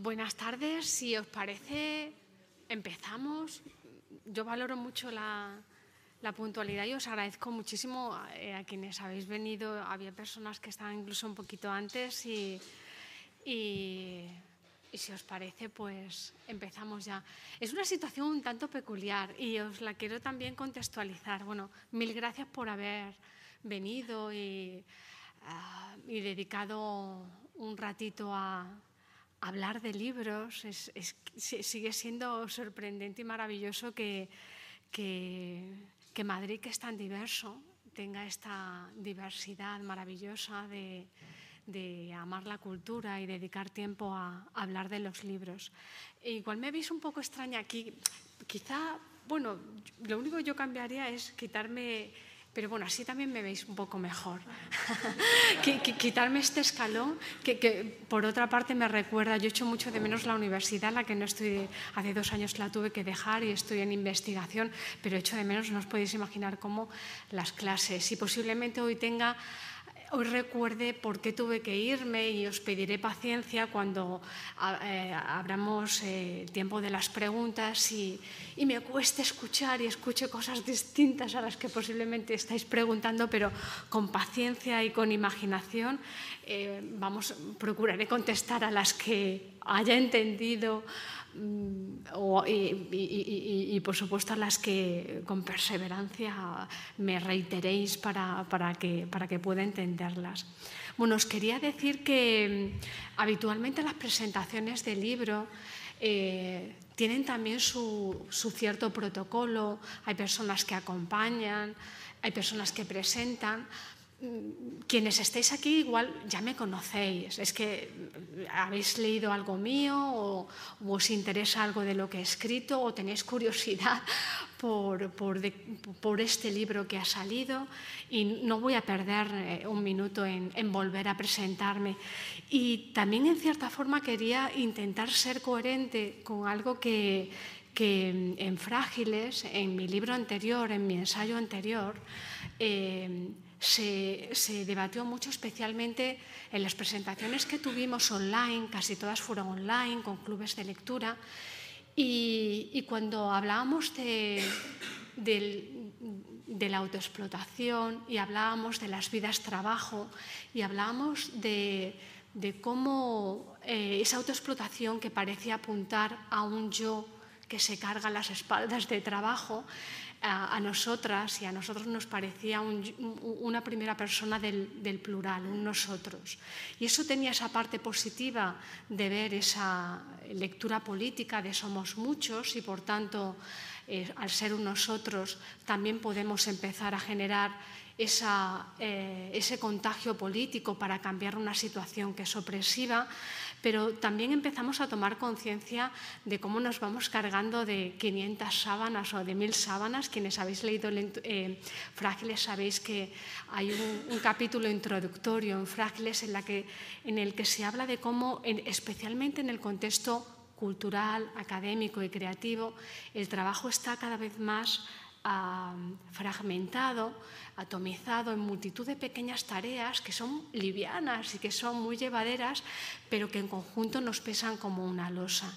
buenas tardes. Si os parece, empezamos. Yo valoro mucho la, puntualidad y os agradezco muchísimo eh, a, quienes habéis venido. Había personas que estaban incluso un poquito antes y, y, si os parece, pues empezamos ya. Es una situación un tanto peculiar y os la quiero también contextualizar. Bueno, mil gracias por haber venido y, ah, y dedicado un ratito a hablar de libros sigue siendo sorprendente y maravilloso que, que, Madrid, que es tan diverso, tenga esta diversidad maravillosa de, amar la cultura y dedicar tiempo a, a, hablar de los libros. E igual me veis un poco extraña aquí. Quizá, bueno, lo único que yo cambiaría es quitarme pero bueno, así también me veis un poco mejor. Quitarme este escalón, que, por otra parte me recuerda, yo echo mucho de menos la universidad, la que no estoy, hace dos años la tuve que dejar y estoy en investigación, pero echo de menos, no os podéis imaginar cómo las clases. Y posiblemente hoy tenga Hoy recuerde por qué tuve que irme y os pediré paciencia cuando eh, abramos eh, tiempo de las preguntas y, me cueste escuchar y escuche cosas distintas a las que posiblemente estáis preguntando, pero con paciencia y con imaginación eh, vamos, procuraré contestar a las que haya entendido Mm, y, por supuesto las que con perseverancia me reiteréis para, para, que, para que pueda entenderlas. Bueno, os quería decir que mm, habitualmente las presentaciones del libro eh, tienen también su, su cierto protocolo, hay personas que acompañan, hay personas que presentan, quienes estéis aquí igual ya me conocéis, es que habéis leído algo mío o, os interesa algo de lo que he escrito o tenéis curiosidad por, por, este libro que ha salido y no voy a perder eh, un minuto en, volver a presentarme. Y también en cierta forma quería intentar ser coherente con algo que, que en Frágiles, en mi libro anterior, en mi ensayo anterior, eh, se, debatió mucho, especialmente en las presentaciones que tuvimos online, casi todas fueron online, con clubes de lectura, y, cuando hablábamos de, la autoexplotación y hablábamos de las vidas trabajo y hablábamos de, cómo eh, esa autoexplotación que parecía apuntar a un yo que se carga las espaldas de trabajo, a, nosotras y a nosotros nos parecía una primera persona del, plural, un nosotros. Y eso tenía esa parte positiva de ver esa lectura política de somos muchos y por tanto eh, al ser un nosotros también podemos empezar a generar eh, ese contagio político para cambiar una situación que es opresiva pero también empezamos a tomar conciencia de cómo nos vamos cargando de 500 sábanas o de 1000 sábanas. Quienes habéis leído eh, Frágiles sabéis que hay un, capítulo introductorio en Frágiles en, el que se habla de cómo, especialmente en el contexto cultural, académico y creativo, el trabajo está cada vez más fragmentado, atomizado en multitud de pequeñas tareas que son livianas y que son muy llevaderas, pero que en conjunto nos pesan como una losa.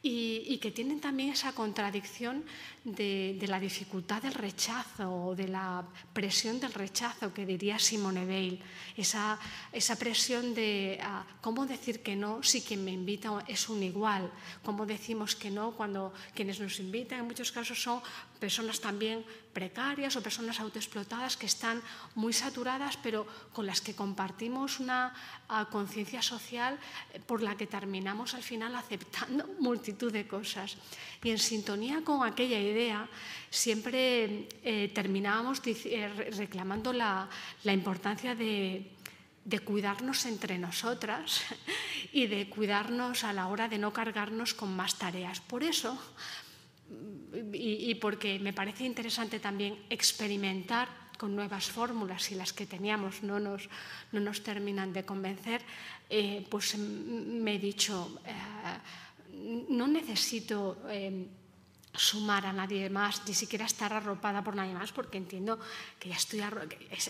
Y, que tienen también esa contradicción de, la dificultad del rechazo o de la presión del rechazo que diría Simone Weil, esa, esa presión de ah, cómo decir que no si quien me invita es un igual, cómo decimos que no cuando quienes nos invitan en muchos casos son personas también precarias o personas autoexplotadas que están muy saturadas, pero con las que compartimos una ah, conciencia social eh, por la que terminamos al final aceptando multitud de cosas. Y en sintonía con aquella idea, siempre eh, terminábamos eh, reclamando la, importancia de, de cuidarnos entre nosotras y de cuidarnos a la hora de no cargarnos con más tareas. Por eso, y, porque me parece interesante también experimentar con nuevas fórmulas y las que teníamos no nos, no nos terminan de convencer, eh, pues me he dicho, eh, no necesito eh, sumar a nadie más, ni siquiera estar arropada por nadie más, porque entiendo que ya estoy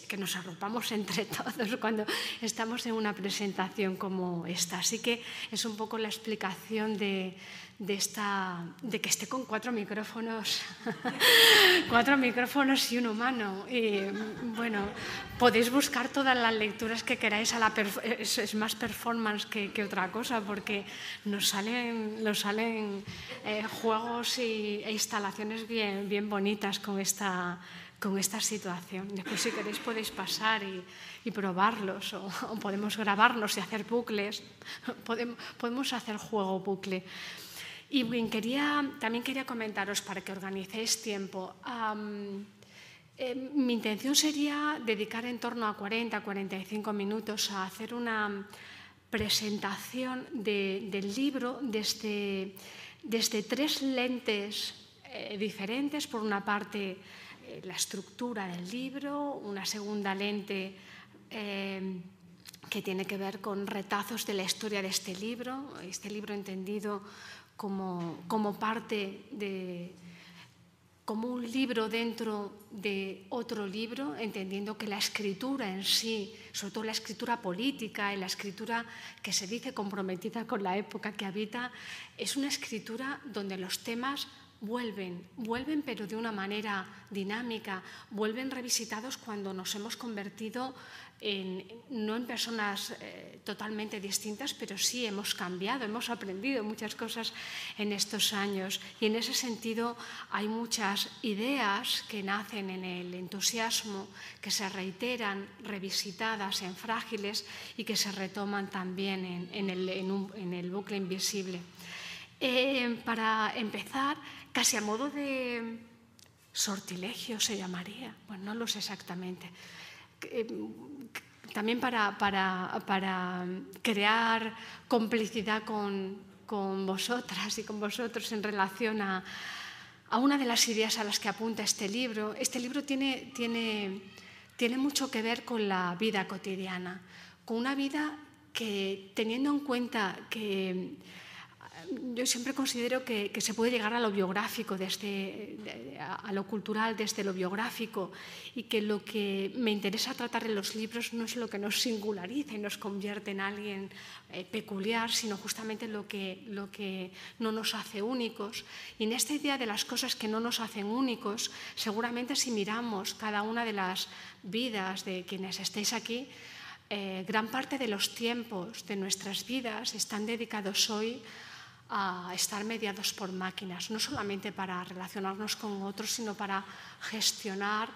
que nos arropamos entre todos cuando estamos en una presentación como esta. Así que es un poco la explicación de, de, esta, de que esté con cuatro micrófonos, cuatro micrófonos y un humano. Y bueno, podéis buscar todas las lecturas que queráis, a la es, más performance que, que, otra cosa, porque nos salen, nos salen eh, juegos y, e instalaciones bien, bien bonitas con esta, con esta situación. Después, si queréis, podéis pasar y, y probarlos, o, o, podemos grabarnos y hacer bucles, podemos, podemos hacer juego bucle. Y quería, también quería comentaros para que organicéis tiempo. Eh, mi intención sería dedicar en torno a 40-45 minutos a hacer una presentación de, del libro desde, desde tres lentes eh, diferentes. Por una parte, eh, la estructura del libro, una segunda lente que tiene que ver con retazos de la historia de este libro, este libro entendido como, como parte de, como un libro dentro de otro libro, entendiendo que la escritura en sí, sobre todo la escritura política y la escritura que se dice comprometida con la época que habita, es una escritura donde los temas vuelven, vuelven pero de una manera dinámica, vuelven revisitados cuando nos hemos convertido no en personas eh, totalmente distintas, pero sí hemos cambiado, hemos aprendido muchas cosas en estos años. Y en ese sentido hay muchas ideas que nacen en el entusiasmo, que se reiteran, revisitadas en frágiles y que se retoman también en, el, bucle invisible. Eh, para empezar, casi a modo de sortilegio se llamaría, bueno, no lo sé exactamente también para, para, para crear complicidad con, con, vosotras y con vosotros en relación a, a, una de las ideas a las que apunta este libro. Este libro tiene, tiene, tiene mucho que ver con la vida cotidiana, con una vida que teniendo en cuenta que yo siempre considero que, se puede llegar a lo biográfico, desde, a lo cultural desde lo biográfico y que lo que me interesa tratar en los libros no es lo que nos singulariza y nos convierte en alguien eh, peculiar, sino justamente lo que, lo que no nos hace únicos. Y en esta idea de las cosas que no nos hacen únicos, seguramente si miramos cada una de las vidas de quienes estéis aquí, eh, gran parte de los tiempos de nuestras vidas están dedicados hoy a estar mediados por máquinas, no solamente para relacionarnos con otros, sino para gestionar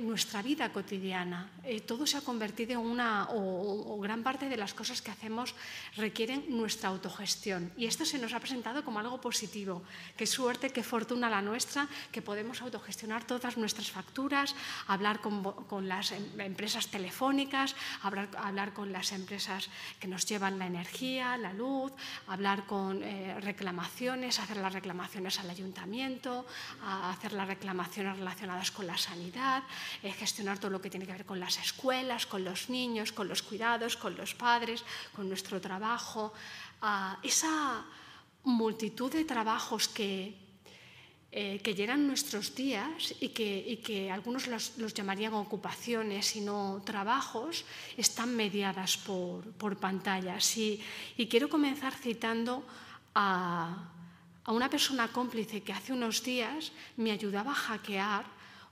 nuestra vida cotidiana. Eh, todo se ha convertido en una, o, gran parte de las cosas que hacemos requieren nuestra autogestión. Y esto se nos ha presentado como algo positivo. Qué suerte, qué fortuna la nuestra, que podemos autogestionar todas nuestras facturas, hablar con, con las em, empresas telefónicas, hablar, hablar, con las empresas que nos llevan la energía, la luz, hablar con eh, reclamaciones, hacer las reclamaciones al ayuntamiento, hacer las reclamaciones relacionadas con la sanidad, eh, gestionar todo lo que tiene que ver con las escuelas, con los niños, con los cuidados, con los padres, con nuestro trabajo. Ah, esa multitud de trabajos que, eh, que llenan nuestros días y que, que algunos los, los, llamarían ocupaciones y no trabajos, están mediadas por, por pantallas. Y, y, quiero comenzar citando a, a una persona cómplice que hace unos días me ayudaba a hackear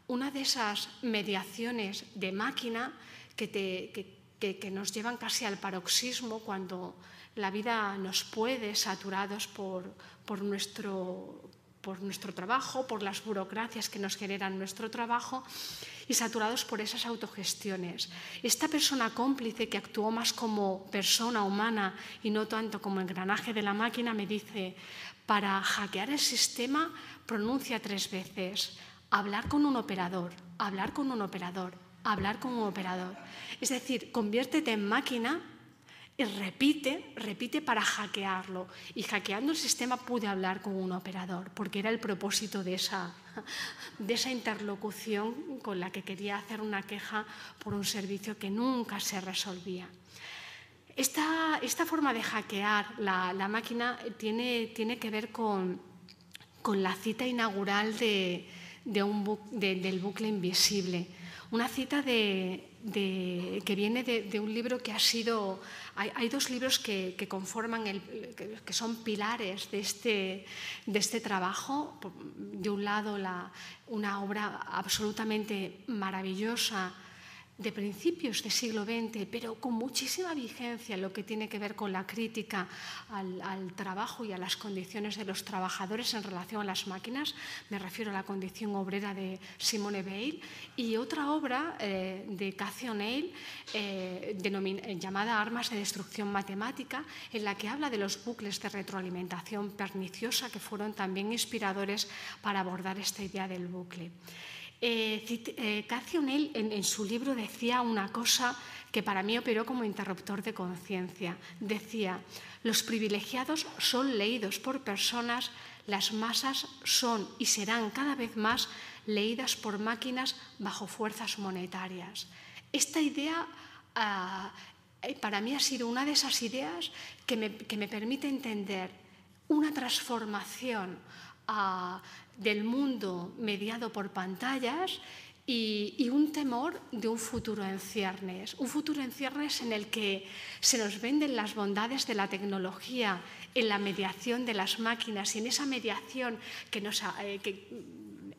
una de esas mediaciones de máquina que, nos llevan casi al paroxismo cuando la vida nos puede saturados por, nuestro, por nuestro trabajo, por las burocracias que nos generan nuestro trabajo y saturados por esas autogestiones. Esta persona cómplice que actuó más como persona humana y no tanto como engranaje de la máquina me dice, para hackear el sistema pronuncia tres veces hablar con un operador, hablar con un operador, hablar con un operador. Es decir, conviértete en máquina y repite, repite para hackearlo. Y hackeando el sistema pude hablar con un operador, porque era el propósito de esa, de esa interlocución con la que quería hacer una queja por un servicio que nunca se resolvía. Esta, esta forma de hackear la, la máquina tiene, tiene que ver con con la cita inaugural de, del bucle invisible. Una cita de, que viene de, un libro que ha sido... Hay, dos libros que, conforman, el, que, son pilares de este, de este trabajo. De un lado, la, una obra absolutamente maravillosa de principios del siglo XX, pero con muchísima vigencia en lo que tiene que ver con la crítica al, trabajo y a las condiciones de los trabajadores en relación a las máquinas. Me refiero a la condición obrera de Simone Weil y otra obra eh, de Cathy O'Neill eh, llamada Armas de Destrucción Matemática, en la que habla de los bucles de retroalimentación perniciosa que fueron también inspiradores para abordar esta idea del bucle. Eh, eh, O'Neill en, su libro decía una cosa que para mí operó como interruptor de conciencia. Decía, los privilegiados son leídos por personas, las masas son y serán cada vez más leídas por máquinas bajo fuerzas monetarias. Esta idea ah, eh, para mí ha sido una de esas ideas que me, que me permite entender una transformación ah, del mundo mediado por pantallas y, un temor de un futuro en ciernes, un futuro en ciernes en el que se nos venden las bondades de la tecnología en la mediación de las máquinas y en esa mediación que eh,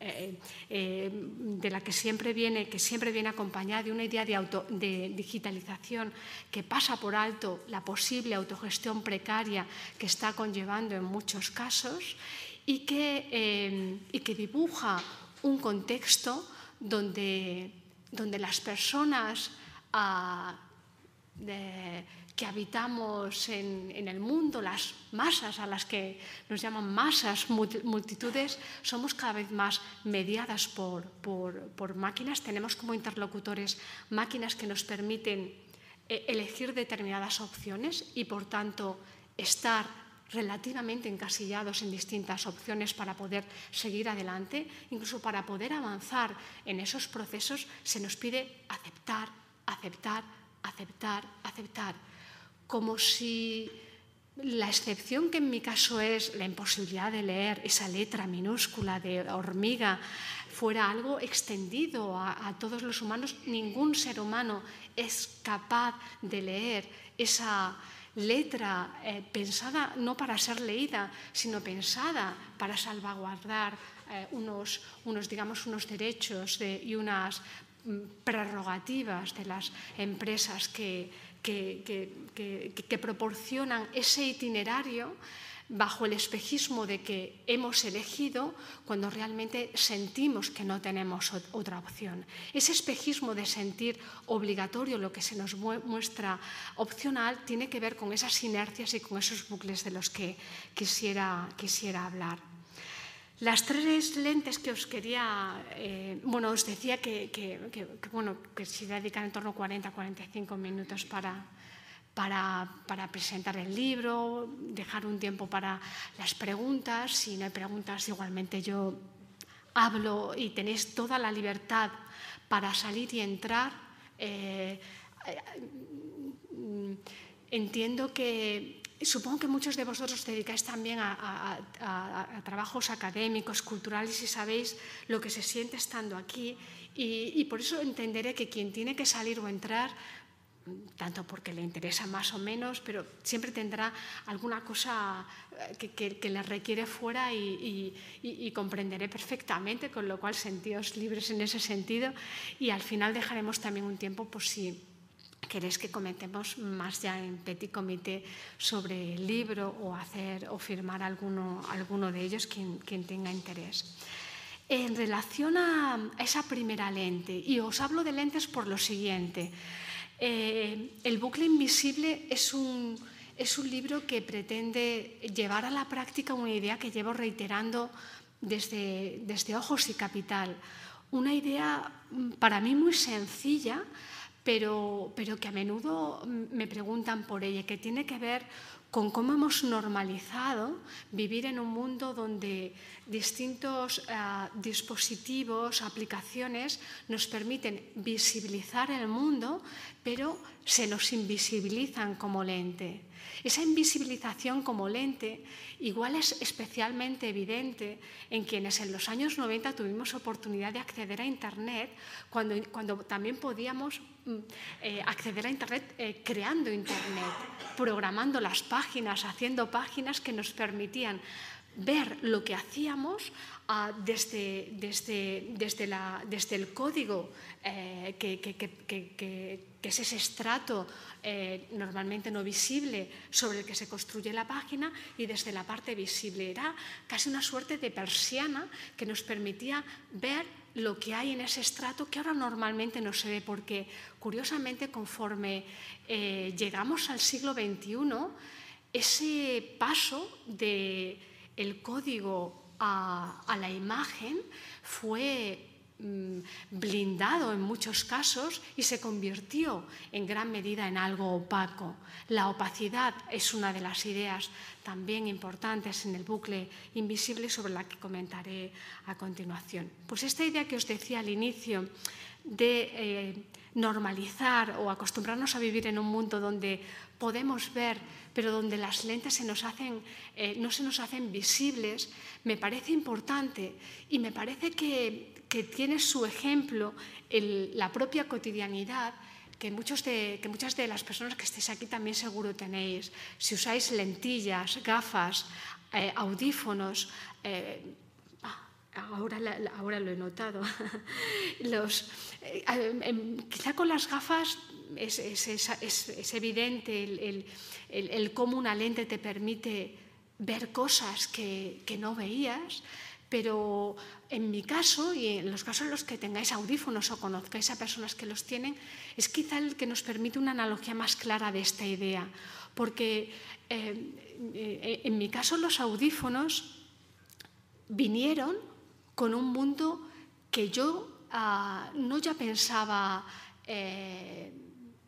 eh, eh, de la que siempre viene, que siempre viene acompañada de una idea de, de digitalización que pasa por alto la posible autogestión precaria que está conllevando en muchos casos y que, em, y que dibuja un contexto donde, donde las personas ah, que habitamos en, en, el mundo, las masas a las que nos llaman masas, multitudes, somos cada vez más mediadas por, por, por máquinas. Tenemos como interlocutores máquinas que nos permiten eh, elegir determinadas opciones y, por tanto, estar relativamente encasillados en distintas opciones para poder seguir adelante, incluso para poder avanzar en esos procesos, se nos pide aceptar, aceptar, aceptar, aceptar, como si la excepción que en mi caso es la imposibilidad de leer esa letra minúscula de hormiga fuera algo extendido a, a todos los humanos, ningún ser humano es capaz de leer esa, letra eh, pensada no para ser leída, sino pensada para salvaguardar eh, unos, unos, digamos, unos derechos de, y unas mm, prerrogativas de las empresas que, que, que, que proporcionan ese itinerario bajo el espejismo de que hemos elegido cuando realmente sentimos que no tenemos otra opción. Ese espejismo de sentir obligatorio lo que se nos muestra opcional tiene que ver con esas inercias y con esos bucles de los que quisiera, quisiera hablar. Las tres lentes que os quería, eh, bueno, os decía que, que, que, bueno, que se dedican en torno a 40-45 minutos para, para, para, presentar el libro, dejar un tiempo para las preguntas. Si no hay preguntas, igualmente yo hablo y tenéis toda la libertad para salir y entrar. Eh, eh, entiendo que supongo que muchos de vosotros os dedicáis también a, a, a, a, trabajos académicos, culturales y sabéis lo que se siente estando aquí y, y por eso entenderé que quien tiene que salir o entrar tanto porque le interesa más o menos, pero siempre tendrá alguna cosa eh, que, que, le requiere fuera y, comprenderé perfectamente, con lo cual sentíos libres en ese sentido y al final dejaremos también un tiempo por si queréis que comentemos más ya en petit comité sobre el libro o hacer o firmar alguno, alguno de ellos quien, quien tenga interés. En relación a esa primera lente, y os hablo de lentes por lo siguiente, eh, el bucle invisible es un, es un libro que pretende llevar a la práctica una idea que llevo reiterando desde, desde Ojos y Capital. Una idea mm, para mí muy sencilla, pero, pero que a menudo me preguntan por ella, que tiene que ver con cómo hemos normalizado vivir en un mundo donde distintos eh, dispositivos, aplicaciones nos permiten visibilizar el mundo, pero se nos invisibilizan como lente. Esa invisibilización como lente igual es especialmente evidente en quienes en los años 90 tuvimos oportunidad de acceder a Internet, cuando, cuando también podíamos mm, eh, acceder a Internet eh, creando Internet, programando las páginas, haciendo páginas que nos permitían ver lo que hacíamos uh, desde, desde, desde, la, desde, el código, eh, que, que, es ese estrato eh, normalmente no visible sobre el que se construye la página, y desde la parte visible. Era casi una suerte de persiana que nos permitía ver lo que hay en ese estrato que ahora normalmente no se ve, porque curiosamente conforme eh, llegamos al siglo XXI, ese paso de el código a, la imagen fue blindado en muchos casos y se convirtió en gran medida en algo opaco. La opacidad es una de las ideas también importantes en el bucle invisible sobre la que comentaré a continuación. Pues esta idea que os decía al inicio de eh, normalizar o acostumbrarnos a vivir en un mundo donde podemos ver, pero donde las lentes se nos hacen, eh, no se nos hacen visibles, me parece importante y me parece que, que tiene su ejemplo en la propia cotidianidad que, muchos que muchas de las personas que estéis aquí también seguro tenéis. Si usáis lentillas, gafas, eh, audífonos, eh, ahora, ahora lo he notado. Los, eh, em, quizá con las gafas es, es, es, es evidente el, el, el, el, cómo una lente te permite ver cosas que, que no veías, pero en mi caso y en los casos en los que tengáis audífonos o conozcáis a personas que los tienen, es quizá el que nos permite una analogía más clara de esta idea, porque eh, eh, en mi caso los audífonos vinieron con un mundo que yo uh, no ya pensaba eh,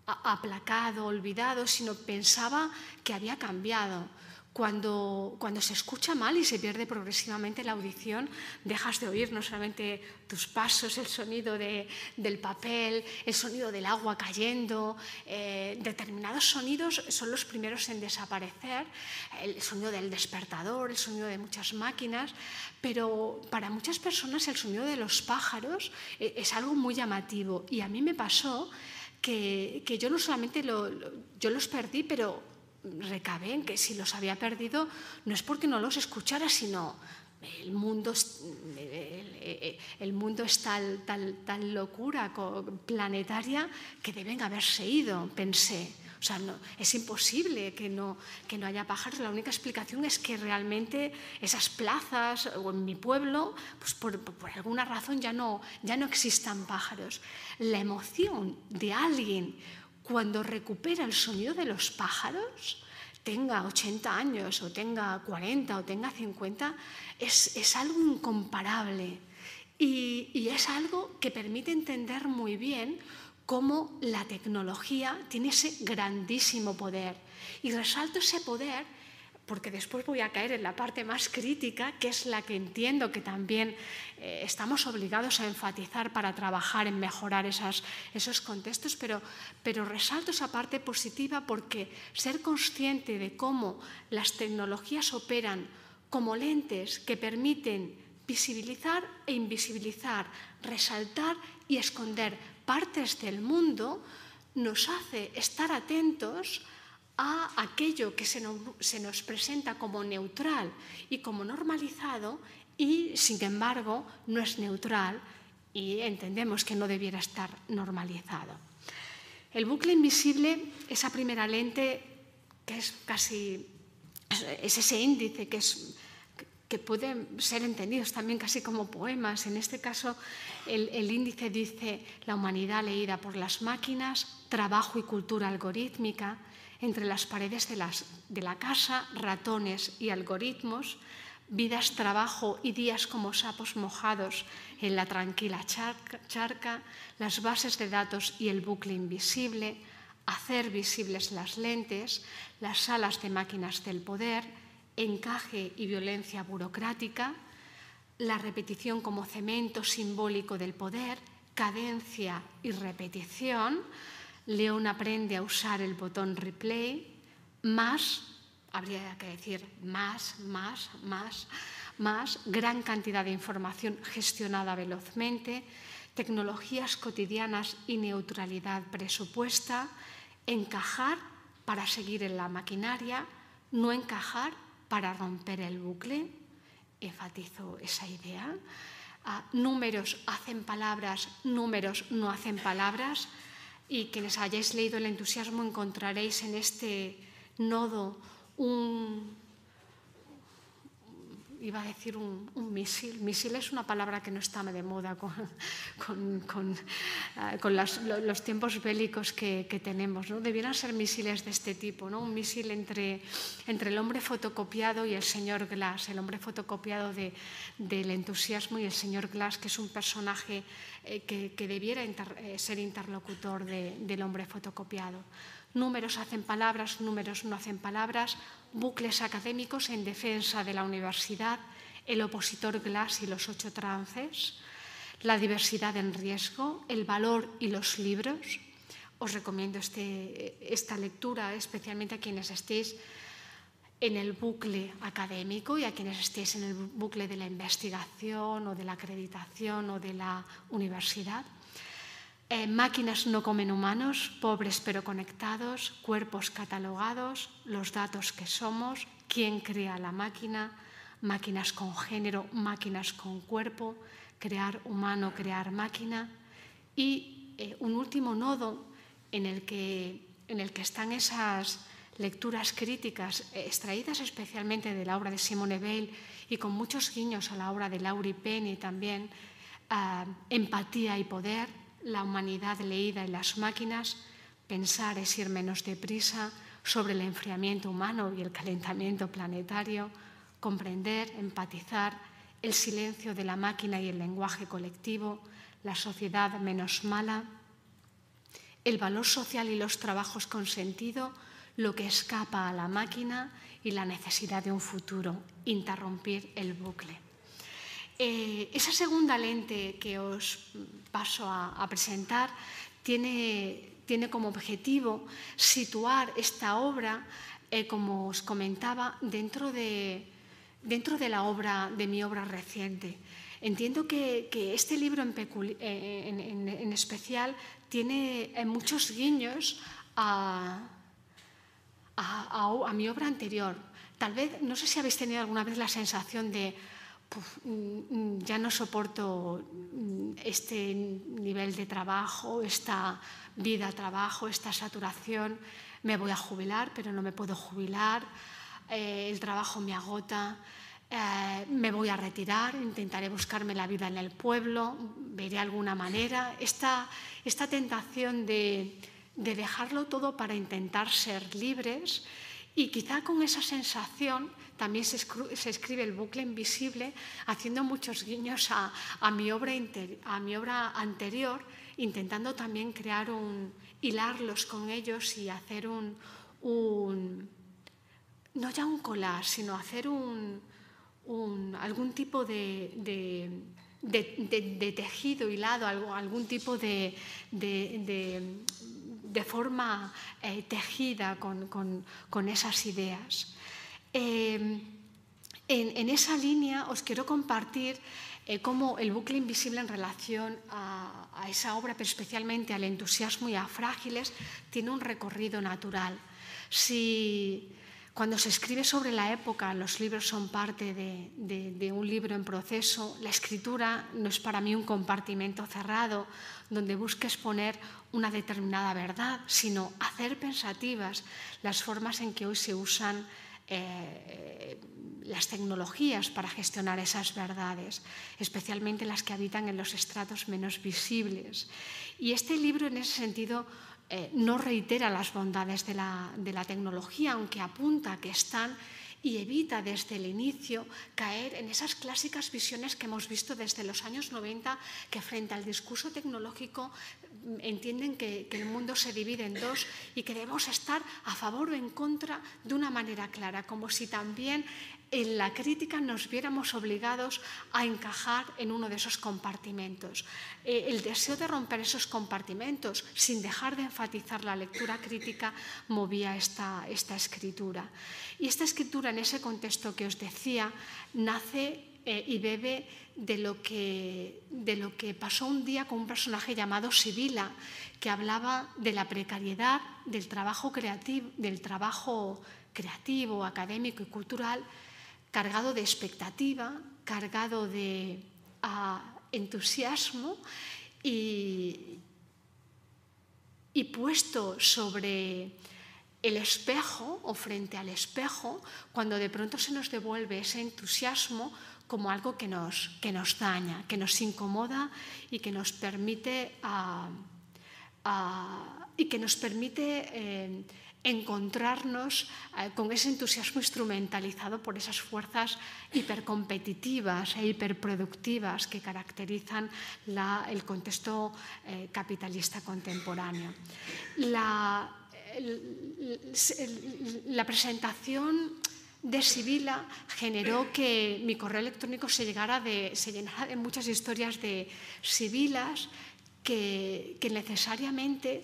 aplacado, olvidado, sino pensaba que había cambiado. Cuando, cuando, se escucha mal y se pierde progresivamente la audición, dejas de oír no solamente tus pasos, el sonido de, del papel, el sonido del agua cayendo. Eh, determinados sonidos son los primeros en desaparecer, el sonido del despertador, el sonido de muchas máquinas, pero para muchas personas el sonido de los pájaros eh, es algo muy llamativo. Y a mí me pasó que, que yo no solamente lo, yo los perdí, pero recabé en que si los había perdido no es porque no los escuchara, sino el mundo, el, mundo es tal, tal, tal locura planetaria que deben haberse ido, pensé. O sea, no, es imposible que no, que no haya pájaros. La única explicación es que realmente esas plazas o en mi pueblo, pues por, por alguna razón ya no, ya no existan pájaros. La emoción de alguien cuando recupera el sonido de los pájaros, tenga 80 años o tenga 40 o tenga 50, es, es algo incomparable. Y, y es algo que permite entender muy bien cómo la tecnología tiene ese grandísimo poder. Y resalto ese poder porque después voy a caer en la parte más crítica, que es la que entiendo que también eh, estamos obligados a enfatizar para trabajar en mejorar esos contextos, pero, pero resalto esa parte positiva porque ser consciente de cómo las tecnologías operan como lentes que permiten visibilizar e invisibilizar, resaltar y esconder partes del mundo, nos hace estar atentos a aquello que se nos, se nos, presenta como neutral y como normalizado y, sin embargo, no es neutral y entendemos que no debiera estar normalizado. El bucle invisible, esa primera lente que es casi, es ese índice que es que pueden ser entendidos también casi como poemas. En este caso, el, índice dice la humanidad leída por las máquinas, trabajo y cultura algorítmica, entre las paredes de, de la casa, ratones y algoritmos, vidas, trabajo y días como sapos mojados en la tranquila charca, charca, las bases de datos y el bucle invisible, hacer visibles las lentes, las salas de máquinas del poder, encaje y violencia burocrática, la repetición como cemento simbólico del poder, cadencia y repetición. León aprende a usar el botón replay, más, habría que decir más, más, más, más, gran cantidad de información gestionada velozmente, tecnologías cotidianas y neutralidad presupuesta, encajar para seguir en la maquinaria, no encajar para romper el bucle. Enfatizo esa idea. Ah, números hacen palabras, números no hacen palabras. Y quienes hayáis leído el entusiasmo encontraréis en este nodo un, iba a decir un, misil. Misil es una palabra que no está de moda con, eh, los tiempos bélicos que, tenemos. ¿no? Ser misiles de este tipo, ¿no? un misil entre, entre el hombre fotocopiado y el señor Glass, el hombre fotocopiado del entusiasmo y el señor Glass, que es un personaje eh, que, debiera eh, ser interlocutor del hombre fotocopiado. Números hacen palabras, números no hacen palabras, bucles académicos en defensa de la universidad, el opositor Glass y los ocho trances, la diversidad en riesgo, el valor y los libros. Os recomiendo este, esta lectura, especialmente a quienes estéis en el bucle académico y a quienes estéis en el bucle de la investigación o de la acreditación o de la universidad. Eh, máquinas no comen humanos, pobres pero conectados, cuerpos catalogados, los datos que somos, quién crea la máquina, máquinas con género, máquinas con cuerpo, crear humano, crear máquina. Y eh, un último nodo en el, que, en el que están esas lecturas críticas eh, extraídas especialmente de la obra de Simone Weil y con muchos guiños a la obra de Laurie Penny también, empatía y poder, la humanidad leída en las máquinas, pensar es ir menos deprisa sobre el enfriamiento humano y el calentamiento planetario, comprender, empatizar el silencio de la máquina y el lenguaje colectivo, la sociedad menos mala, el valor social y los trabajos con sentido, lo que escapa a la máquina y la necesidad de un futuro, interrumpir el bucle. Eh, esa segunda lente que os paso a, presentar tiene, tiene, como objetivo situar esta obra, eh, como os comentaba, dentro de, dentro de la obra de mi obra reciente. Entiendo que, este libro en, en, especial tiene eh, muchos guiños a, a, mi obra anterior. Tal vez, no sé si habéis tenido alguna vez la sensación de Mm, mm, ya no soporto mm, este nivel de trabajo, esta vida trabajo, esta saturación, me voy a jubilar, pero no me puedo jubilar, eh, el trabajo me agota, eh, me voy a retirar, intentaré buscarme la vida en el pueblo, veré alguna manera. Esta, esta tentación de, de dejarlo todo para intentar ser libres y quizá con esa sensación también se, escribe el bucle invisible, haciendo muchos guiños a, mi, obra anterior, intentando también crear un, hilarlos con ellos y hacer un, no ya un collage, sino hacer un, algún tipo de, de, tejido hilado, algún tipo de, de forma eh, tejida con, esas ideas. Eh, en, esa línea os quiero compartir eh, cómo el bucle invisible en relación a, a, esa obra, pero especialmente al entusiasmo y a frágiles, tiene un recorrido natural. Si cuando se escribe sobre la época, los libros son parte de, un libro en proceso. La escritura no es para mí un compartimento cerrado donde busques poner una determinada verdad, sino hacer pensativas las formas en que hoy se usan eh, las tecnologías para gestionar esas verdades, especialmente las que habitan en los estratos menos visibles. Y este libro, en ese sentido, eh, no reitera las bondades de la, tecnología, aunque apunta que están y evita desde el inicio caer en esas clásicas visiones que hemos visto desde los años 90 que frente al discurso tecnológico entienden que, el mundo se divide en dos y que debemos estar a favor o en contra de una manera clara, como si también en la crítica nos viéramos obligados a encajar en uno de esos compartimentos. Eh, el deseo de romper esos compartimentos sin dejar de enfatizar la lectura crítica movía esta, esta escritura. Y esta escritura en ese contexto que os decía nace eh, y bebe de lo, que, de lo que pasó un día con un personaje llamado Sibila, que hablaba de la precariedad del trabajo creativo, del trabajo creativo, académico y cultural cargado de expectativa, cargado de uh, entusiasmo y, y puesto sobre el espejo o frente al espejo, cuando de pronto se nos devuelve ese entusiasmo como algo que nos, que nos daña, que nos incomoda y que nos permite, uh, y que nos permite eh, encontrarnos eh, con ese entusiasmo instrumentalizado por esas fuerzas hipercompetitivas e hiperproductivas que caracterizan el contexto eh, capitalista contemporáneo. La, la presentación de Sibila generó que mi correo electrónico se, llegara de, se llenara de muchas historias de Sibilas que, necesariamente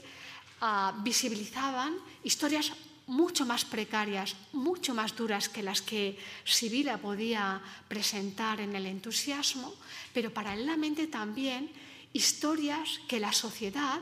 uh, visibilizaban historias mucho más precarias, mucho más duras que las que Sibila podía presentar en el entusiasmo, pero paralelamente también historias que la sociedad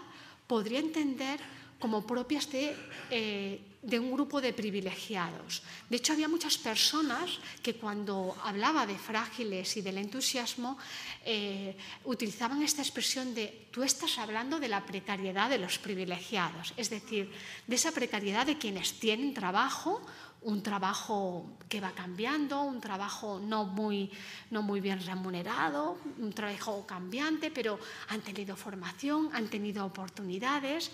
podría entender como propias de eh, de un grupo de privilegiados. De hecho, había muchas personas que cuando hablaba de frágiles y del entusiasmo eh, utilizaban esta expresión de tú estás hablando de la precariedad de los privilegiados, es decir, de esa precariedad de quienes tienen trabajo, un trabajo que va cambiando, un trabajo no muy, no muy bien remunerado, un trabajo cambiante, pero han tenido formación, han tenido oportunidades,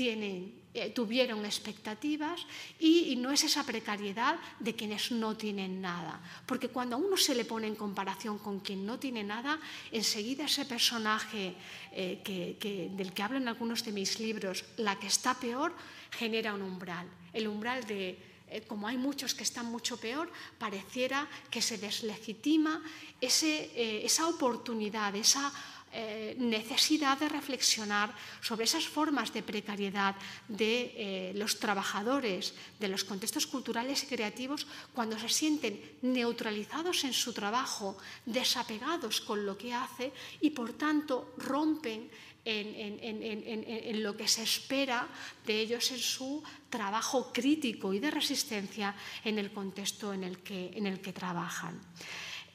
eh, tuvieron expectativas y, no es esa precariedad de quienes no tienen nada. Porque cuando a uno se le pone en comparación con quien no tiene nada, enseguida ese personaje eh, que, que, del que hablo en algunos de mis libros, la que está peor, genera un umbral. El umbral de, eh, como hay muchos que están mucho peor, pareciera que se deslegitima ese, eh, esa oportunidad, esa eh, necesidad de reflexionar sobre esas formas de precariedad de eh, los trabajadores de los contextos culturales y creativos cuando se sienten neutralizados en su trabajo, desapegados con lo que hace y por tanto rompen en, lo que se espera de ellos en su trabajo crítico y de resistencia en el contexto en el que, el que trabajan.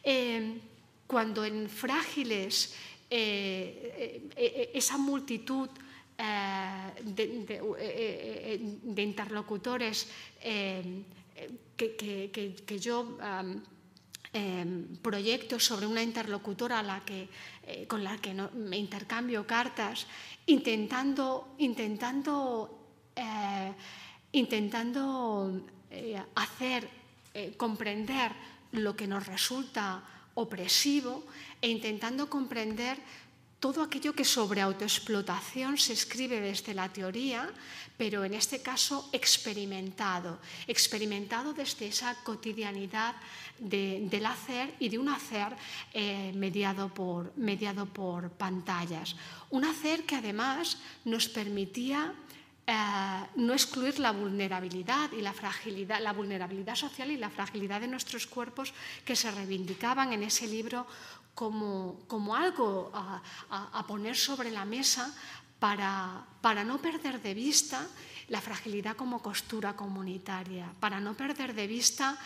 Eh, cuando en frágiles eh, eh, eh, esa multitud de, interlocutores que, yo um, proyecto sobre una interlocutora la que, con la que me intercambio cartas, intentando, intentando, intentando hacer comprender lo que nos resulta opresivo e intentando comprender todo aquello que sobre autoexplotación se escribe desde la teoría, pero en este caso experimentado, experimentado desde esa cotidianidad de, del hacer y de un hacer eh, mediado por pantallas. Un hacer que además nos permitía eh, no excluir la vulnerabilidad y la fragilidad, la vulnerabilidad social y la fragilidad de nuestros cuerpos que se reivindicaban en ese libro como, como algo a, a, a, poner sobre la mesa para, para no perder de vista la fragilidad como costura comunitaria, para no perder de vista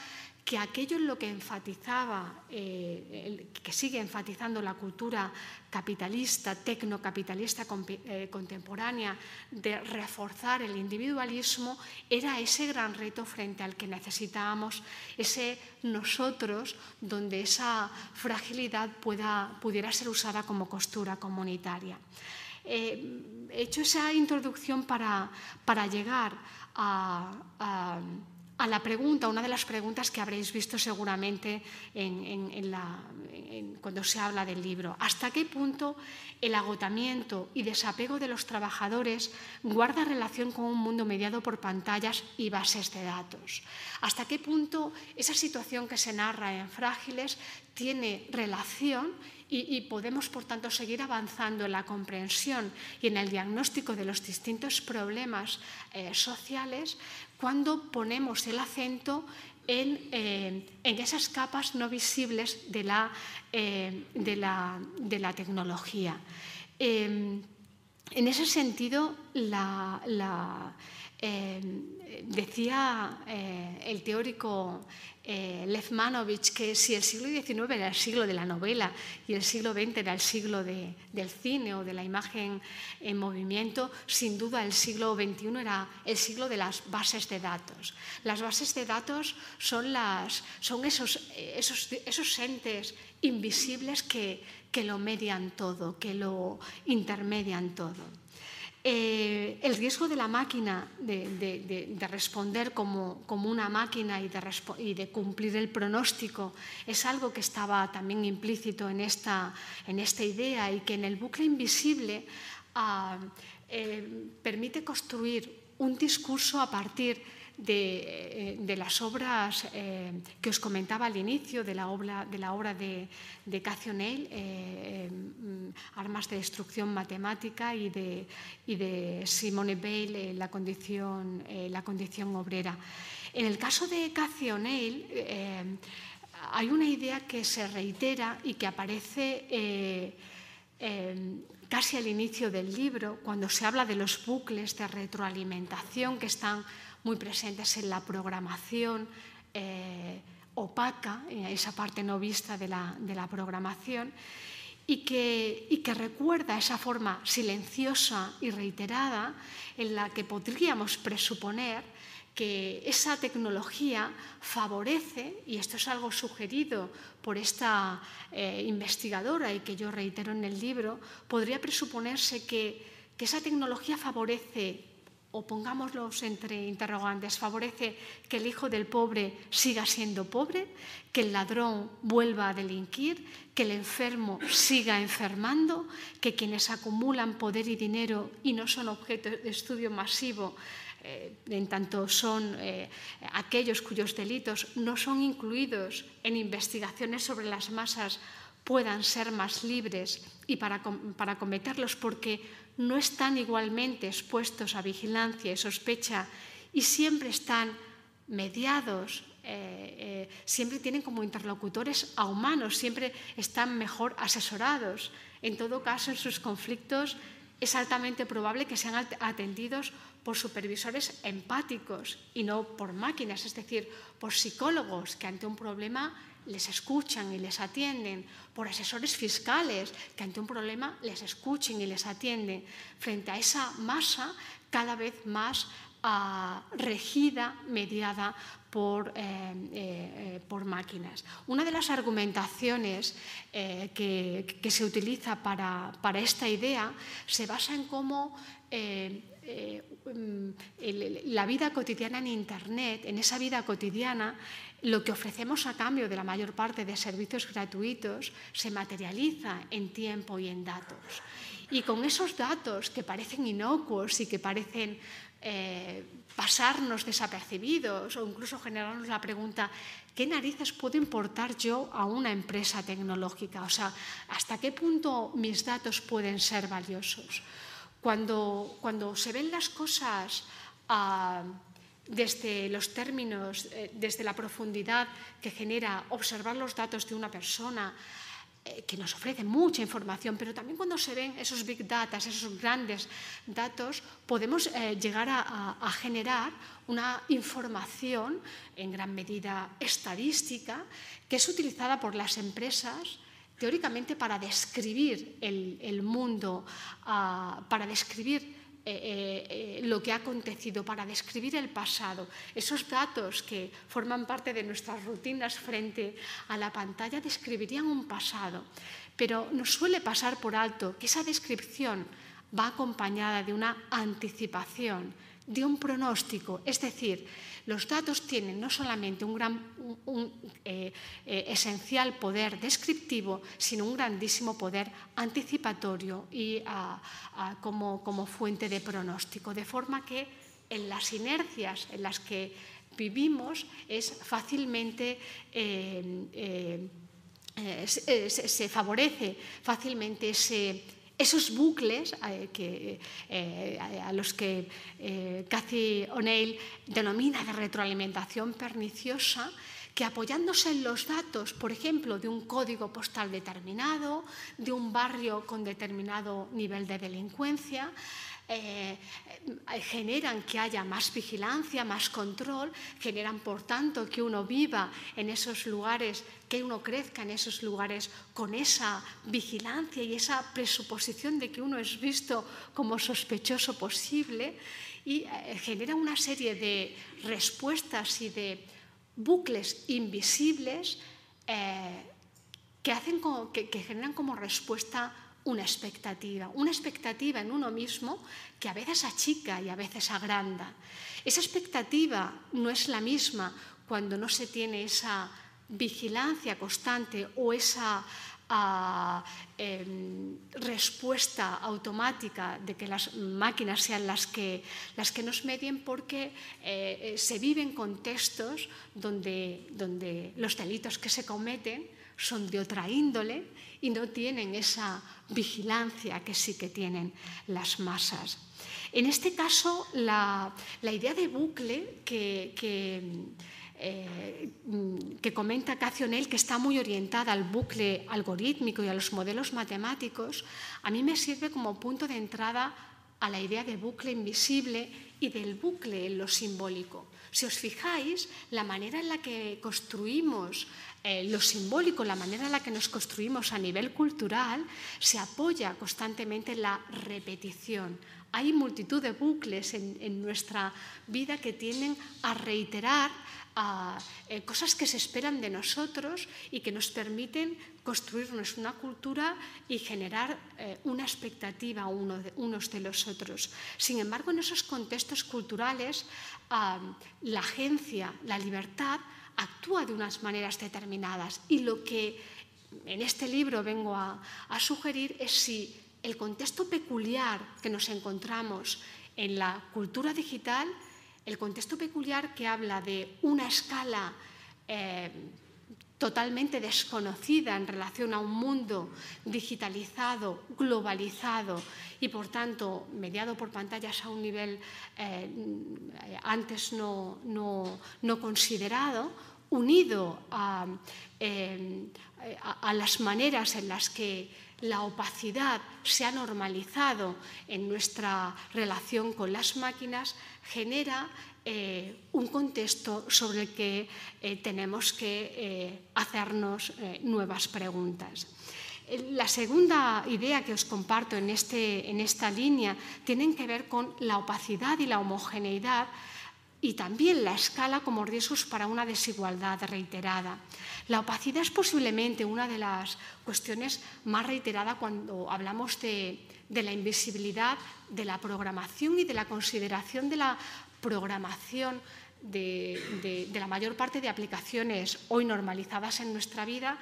que aquello en lo que enfatizaba, eh, que sigue enfatizando la cultura capitalista, tecnocapitalista eh, contemporánea, de reforzar el individualismo, era ese gran reto frente al que necesitábamos, ese nosotros, donde esa fragilidad pueda, pudiera ser usada como costura comunitaria. Eh, he hecho esa introducción para, para llegar a, a a la pregunta, una de las preguntas que habréis visto seguramente cuando se habla del libro. ¿Hasta qué punto el agotamiento y desapego de los trabajadores guarda relación con un mundo mediado por pantallas y bases de datos? ¿Hasta qué punto esa situación que se narra en Frágiles tiene relación y, podemos, por tanto, seguir avanzando en la comprensión y en el diagnóstico de los distintos problemas eh, sociales cuando ponemos el acento en, eh, esas capas no visibles de la, eh, de la, tecnología. en ese sentido, la, decía el teórico eh, Lefmanovich que si el siglo XIX era el siglo de la novela y el siglo XX era el siglo del cine o de la imagen en movimiento, sin duda el siglo XXI era el siglo de las bases de datos. Las bases de datos son, esos entes invisibles que, que lo median todo, que lo intermedian todo. Eh, el riesgo de la máquina de, responder como, una máquina y, de, cumplir el pronóstico es algo que estaba también implícito en esta, idea y que en el bucle invisible ah, eh, permite construir un discurso a partir de, eh, las obras eh, que os comentaba al inicio, de la obra de, la obra de, de eh, mm, Armas de Destrucción Matemática, y de, y de Simone Bale, la, condición, la condición obrera. En el caso de Cathy O'Neill, hay una idea que se reitera y que aparece casi al inicio del libro, cuando se habla de los bucles de retroalimentación que están muy presentes en la programación eh, opaca, en esa parte no vista de la, programación, y que, y que, recuerda esa forma silenciosa y reiterada en la que podríamos presuponer que esa tecnología favorece, y esto es algo sugerido por esta eh, investigadora y que yo reitero en el libro, podría presuponerse que, que esa tecnología favorece o pongámoslos entre interrogantes, favorece que el hijo del pobre siga siendo pobre, que el ladrón vuelva a delinquir, que el enfermo siga enfermando, que quienes acumulan poder y dinero y no son objeto de estudio masivo, eh, en tanto son eh, aquellos cuyos delitos no son incluidos en investigaciones sobre las masas, puedan ser más libres y para, para cometerlos porque no están igualmente expuestos a vigilancia y sospecha y siempre están mediados, eh, eh, siempre tienen como interlocutores a humanos, siempre están mejor asesorados. En todo caso, en sus conflictos es altamente probable que sean atendidos por supervisores empáticos y no por máquinas, es decir, por psicólogos que ante un problema les escuchan y les atienden, por asesores fiscales que ante un problema les escuchen y les atienden, frente a esa masa cada vez más ah, regida, mediada por, eh, eh, por, máquinas. Una de las argumentaciones eh, que, se utiliza para, para, esta idea se basa en cómo mm, la vida cotidiana en Internet, en esa vida cotidiana, lo que ofrecemos a cambio de la mayor parte de servicios gratuitos se materializa en tiempo y en datos. Y con esos datos que parecen inocuos y que parecen eh, pasarnos desapercibidos o incluso generarnos la pregunta, ¿qué narices puedo importar yo a una empresa tecnológica? O sea, ¿hasta qué punto mis datos pueden ser valiosos? Cuando, cuando se ven las cosas... a desde los términos, eh, desde la profundidad que genera observar los datos de una persona, eh, que nos ofrece mucha información, pero también cuando se ven esos big data, esos grandes datos, podemos eh, llegar a, generar una información en gran medida estadística que es utilizada por las empresas teóricamente para describir el, mundo, ah, para describir eh, eh, lo que ha acontecido, para describir el pasado. Esos datos que forman parte de nuestras rutinas frente a la pantalla describirían un pasado, pero nos suele pasar por alto que esa descripción va acompañada de una anticipación de un pronóstico. Es decir, los datos tienen no solamente un, gran, eh, eh, esencial poder descriptivo, sino un grandísimo poder anticipatorio y como, fuente de pronóstico. De forma que en las inercias en las que vivimos es fácilmente eh, se, se, favorece fácilmente ese, esos bucles eh, eh, a los que eh, Cathy O'Neill denomina de retroalimentación perniciosa, que apoyándose en los datos, por ejemplo, de un código postal determinado, de un barrio con determinado nivel de delincuencia, eh, generan que haya más vigilancia, más control, generan, por tanto, que uno viva en esos lugares, que uno crezca en esos lugares con esa vigilancia y esa presuposición de que uno es visto como sospechoso posible y eh, genera una serie de respuestas y de bucles invisibles eh, que, hacen que generan como respuesta una expectativa, una expectativa en uno mismo que a veces achica y a veces agranda. Esa expectativa no es la misma cuando no se tiene esa vigilancia constante o esa a, eh, respuesta automática de que las máquinas sean las que, las que nos medien porque eh, se viven contextos donde, donde los delitos que se cometen son de otra índole y no tienen esa vigilancia que sí que tienen las masas. En este caso, la, la idea de bucle que, que, eh, que comenta Cacionel, que está muy orientada al bucle algorítmico y a los modelos matemáticos, a mí me sirve como punto de entrada a la idea de bucle invisible y del bucle en lo simbólico. Si os fijáis, la manera en la que construimos eh, lo simbólico, la manera en la que nos construimos a nivel cultural, se apoya constantemente en la repetición. Hay multitud de bucles en, nuestra vida que tienden a reiterar eh, cosas que se esperan de nosotros y que nos permiten construirnos una cultura y generar eh, una expectativa uno unos de los otros. Sin embargo, en esos contextos culturales, la agencia, la libertad, actúa de unas maneras determinadas. Y lo que en este libro vengo a, sugerir es si el contexto peculiar que nos encontramos en la cultura digital el contexto peculiar que habla de una escala eh, totalmente desconocida en relación a un mundo digitalizado, globalizado y por tanto mediado por pantallas a un nivel eh, antes no, no, no, considerado, unido eh, a, a las maneras en las que la opacidad se ha normalizado en nuestra relación con las máquinas, genera eh, un contexto sobre el que eh, tenemos que eh, hacernos nuevas preguntas. La segunda idea que os comparto en, este, en esta línea tiene que ver con la opacidad y la homogeneidad y también la escala como riesgos para una desigualdad reiterada. La opacidad es posiblemente una de las cuestiones más reiteradas cuando hablamos de, de la invisibilidad de la programación y de la consideración de la programación de, de, la mayor parte de aplicaciones hoy normalizadas en nuestra vida,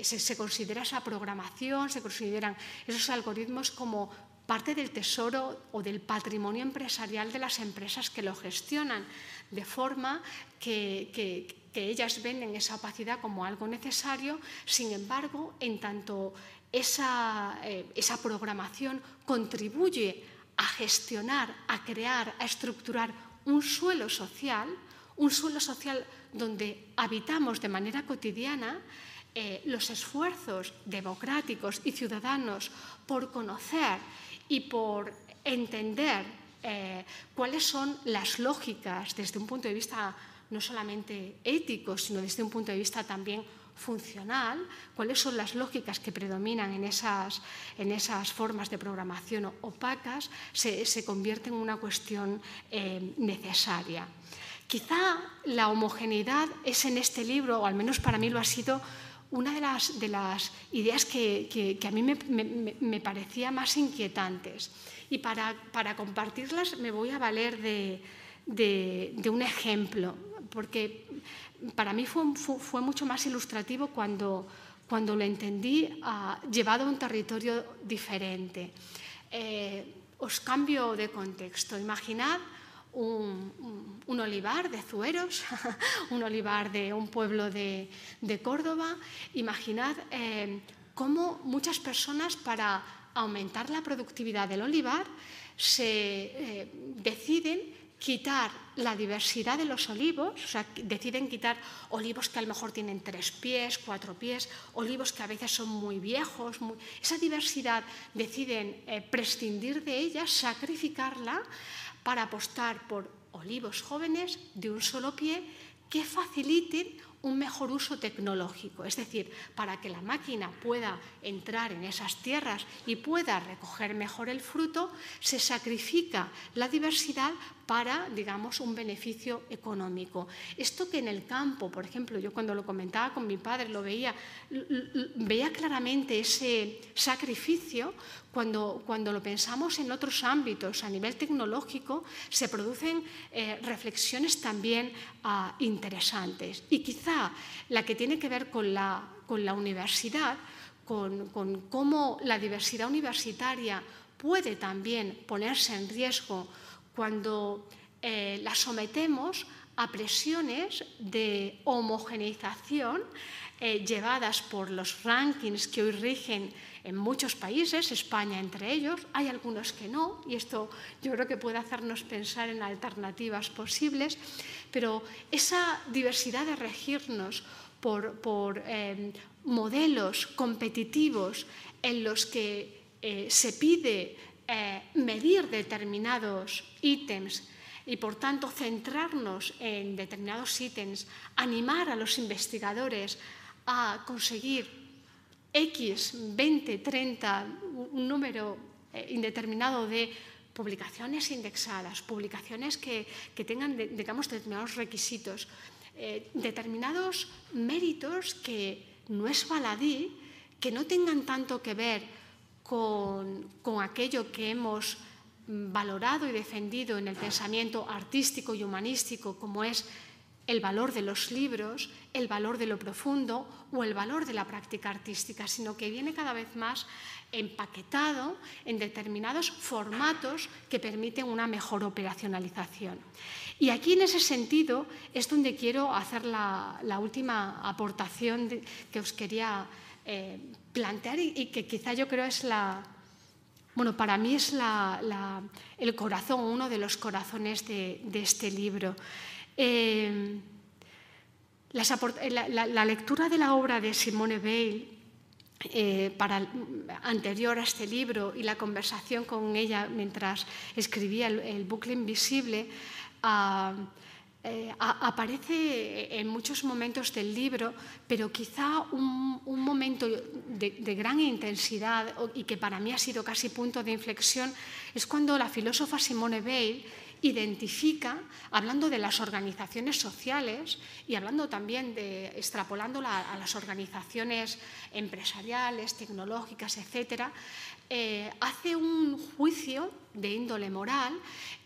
se, se, considera esa programación, se consideran esos algoritmos como parte del tesoro o del patrimonio empresarial de las empresas que lo gestionan, de forma que, que, ellas ven en esa opacidad como algo necesario, sin embargo, en tanto esa, eh, esa programación contribuye a gestionar, a crear, a estructurar un suelo social, un suelo social donde habitamos de manera cotidiana, eh, los esfuerzos democráticos y ciudadanos por conocer y por entender eh, cuáles son las lógicas desde un punto de vista no solamente ético, sino desde un punto de vista también funcional, cuáles son las lógicas que predominan en esas, en esas formas de programación opacas, se, se convierte en una cuestión eh, necesaria. Quizá la homogeneidad es en este libro, o al menos para mí lo ha sido, una de las, de las ideas que, que, a mí me, me, me, parecía más inquietantes. Y para, para, compartirlas me voy a valer de, de, de un ejemplo, porque para mí fue, mucho más ilustrativo cuando, cuando lo entendí uh, llevado a un territorio diferente. Eh, os cambio de contexto. Imaginad un, un, olivar de Zueros, un olivar de un pueblo de, de Córdoba. Imaginad eh, cómo muchas personas para aumentar la productividad del olivar se eh, deciden quitar la diversidad de los olivos, o sea, deciden quitar olivos que a lo mejor tienen tres pies, cuatro pies, olivos que a veces son muy viejos, esa diversidad deciden eh, prescindir de ella, sacrificarla para apostar por olivos jóvenes de un solo pie que faciliten un mejor uso tecnológico, es decir, para que la máquina pueda entrar en esas tierras y pueda recoger mejor el fruto, se sacrifica la diversidad para, digamos, un beneficio económico. Esto que en el campo, por ejemplo, yo cuando lo comentaba con mi padre, lo veía, veía claramente ese sacrificio cuando, cuando lo pensamos en otros ámbitos, a nivel tecnológico, se producen eh, reflexiones también uh, interesantes. Y quizá la que tiene que ver con la, con la universidad, con, con cómo la diversidad universitaria puede también ponerse en riesgo cuando eh, la sometemos a presiones de homogeneización eh, llevadas por los rankings que hoy rigen en muchos países, España entre ellos, hay algunos que no, y esto yo creo que puede hacernos pensar en alternativas posibles, pero esa diversidad de regirnos por, eh, modelos competitivos en los que eh, se pide eh, medir determinados ítems y por tanto centrarnos en determinados ítems, animar a los investigadores a conseguir X, 20, 30, un número eh, indeterminado de publicaciones indexadas, publicaciones que, que tengan, digamos, determinados requisitos, eh, determinados méritos que no es baladí, que no tengan tanto que ver con, con aquello que hemos valorado y defendido en el pensamiento artístico y humanístico, como es el valor de los libros, el valor de lo profundo o el valor de la práctica artística, sino que viene cada vez más empaquetado en determinados formatos que permiten una mejor operacionalización. Y aquí en ese sentido es donde quiero hacer la, última aportación que os quería eh, plantear y, que quizá yo creo es la, bueno, para mí es el corazón, uno de los corazones de, este libro. Eh, la, lectura de la obra de Simone Weil eh, anterior a este libro y la conversación con ella mientras escribía el, bucle invisible, uh, eh, aparece en muchos momentos del libro, pero quizá un, un momento de, de, gran intensidad y que para mí ha sido casi punto de inflexión es cuando la filósofa Simone Weil identifica, hablando de las organizaciones sociales y hablando también de, extrapolándola a las organizaciones empresariales, tecnológicas, etcétera, eh, hace un juicio de índole moral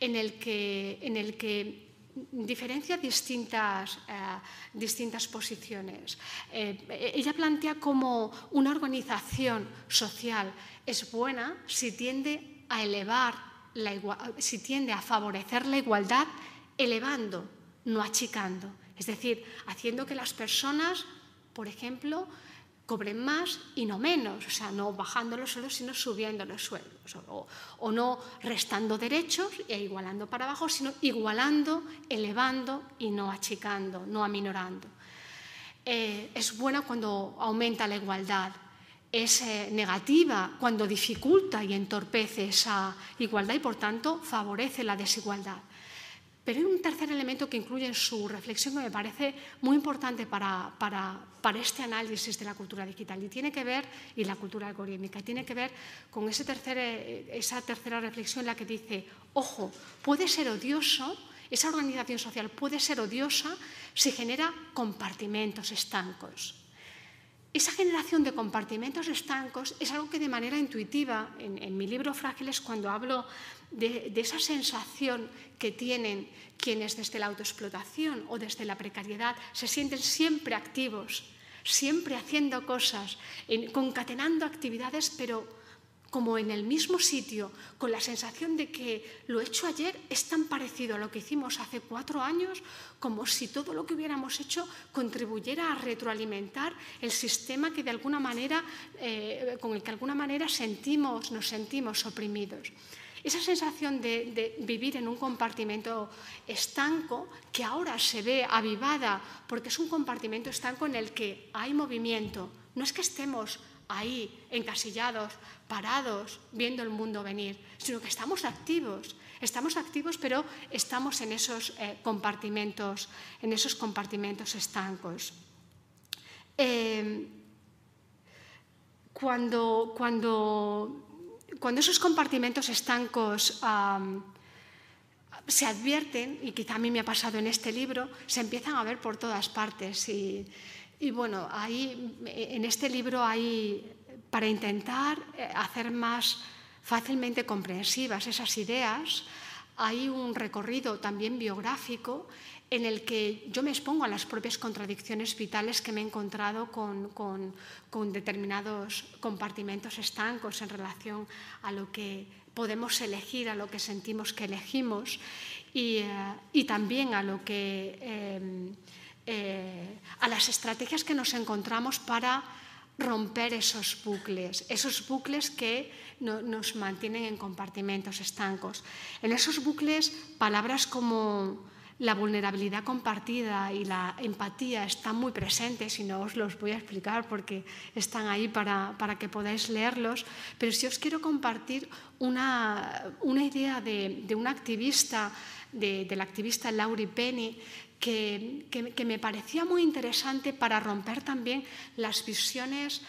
en el que, en el que diferencia distintas, eh, distintas posiciones. Eh, ella plantea como una organización social es buena si tiende a elevar, la si tiende a favorecer la igualdad, elevando, no achicando. Es decir, haciendo que las personas, por ejemplo, cobren más y no menos, o sea, no bajando los sueldos, sino subiendo los sueldos, o, no restando derechos e igualando para abajo, sino igualando, elevando y no achicando, no aminorando. Eh, es buena cuando aumenta la igualdad, es eh, negativa cuando dificulta y entorpece esa igualdad y, por tanto, favorece la desigualdad. Pero hay un tercer elemento que incluye en su reflexión que me parece muy importante para, para, para, este análisis de la cultura digital y tiene que ver, y la cultura algorítmica, tiene que ver con ese tercer, esa tercera reflexión en la que dice, ojo, puede ser odioso, esa organización social puede ser odiosa si genera compartimentos estancos. esa generación de compartimentos estancos es algo que de manera intuitiva, en, mi libro Frágiles, cuando hablo de, esa sensación que tienen quienes desde la autoexplotación o desde la precariedad se sienten siempre activos, siempre haciendo cosas, concatenando actividades, pero como en el mismo sitio, con la sensación de que lo hecho ayer es tan parecido a lo que hicimos hace cuatro años, como si todo lo que hubiéramos hecho contribuyera a retroalimentar el sistema que de alguna manera, eh, con el que de alguna manera sentimos, nos sentimos oprimidos. Esa sensación de, vivir en un compartimento estanco que ahora se ve avivada porque es un compartimento estanco en el que hay movimiento. No es que estemos ahí encasillados, parados, viendo el mundo venir, sino que estamos activos. Estamos activos, pero estamos en esos eh, compartimentos, en esos compartimentos estancos. Eh, cuando, cuando, cuando, esos compartimentos estancos se advierten, y quizá a mí me ha pasado en este libro, se empiezan a ver por todas partes. Y, bueno, ahí, en este libro hay, para intentar eh, hacer más fácilmente comprensivas esas ideas, hay un recorrido también biográfico en el que yo me expongo a las propias contradicciones vitales que me he encontrado con, con, con determinados compartimentos estancos en relación a lo que podemos elegir, a lo que sentimos que elegimos y, eh, y también a lo que... Eh, eh, a las estrategias que nos encontramos para romper esos bucles, esos bucles que nos mantienen en compartimentos estancos. En esos bucles, palabras como la vulnerabilidad compartida y la empatía están muy presentes y no os los voy a explicar porque están ahí para, que podáis leerlos, pero si os quiero compartir una, idea de, de una activista, de, la activista Laurie Penny, que, me parecía muy interesante para romper también las visiones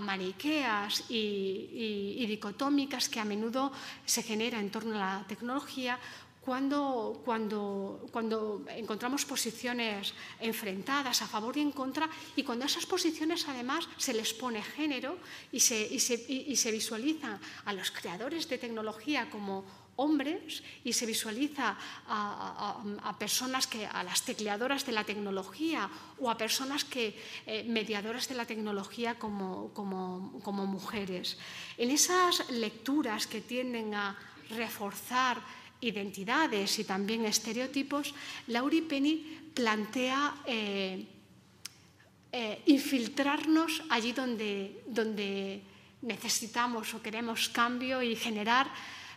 maniqueas y, dicotómicas que a menudo se generan en torno a la tecnología cuando, cuando, cuando, encontramos posiciones enfrentadas a favor y en contra y cuando a esas posiciones además se les pone género y se, y se, y se visualiza a los creadores de tecnología como hombres y se visualiza a, personas que, a las tecleadoras de la tecnología o a personas que, eh, mediadoras de la tecnología como, como, como mujeres. En esas lecturas que tienden a reforzar identidades y también estereotipos, Laurie Penny plantea eh, eh, infiltrarnos allí donde, donde necesitamos o queremos cambio y generar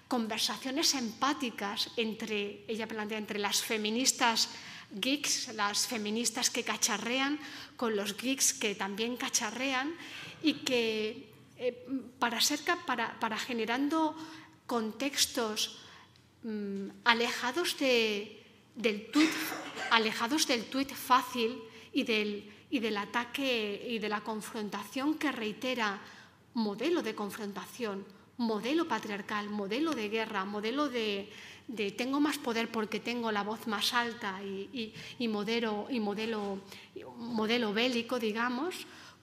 conversaciones empáticas entre, ella plantea, entre las feministas geeks, las feministas que cacharrean, con los geeks que también cacharrean y que eh, para, ser, para, para, generando contextos mm, alejados, de, del tweet, alejados del tweet fácil y del, y del ataque y de la confrontación que reitera modelo de confrontación, modelo patriarcal, modelo de guerra, modelo de, tengo más poder porque tengo la voz más alta y, modelo, y modelo, modelo bélico, digamos,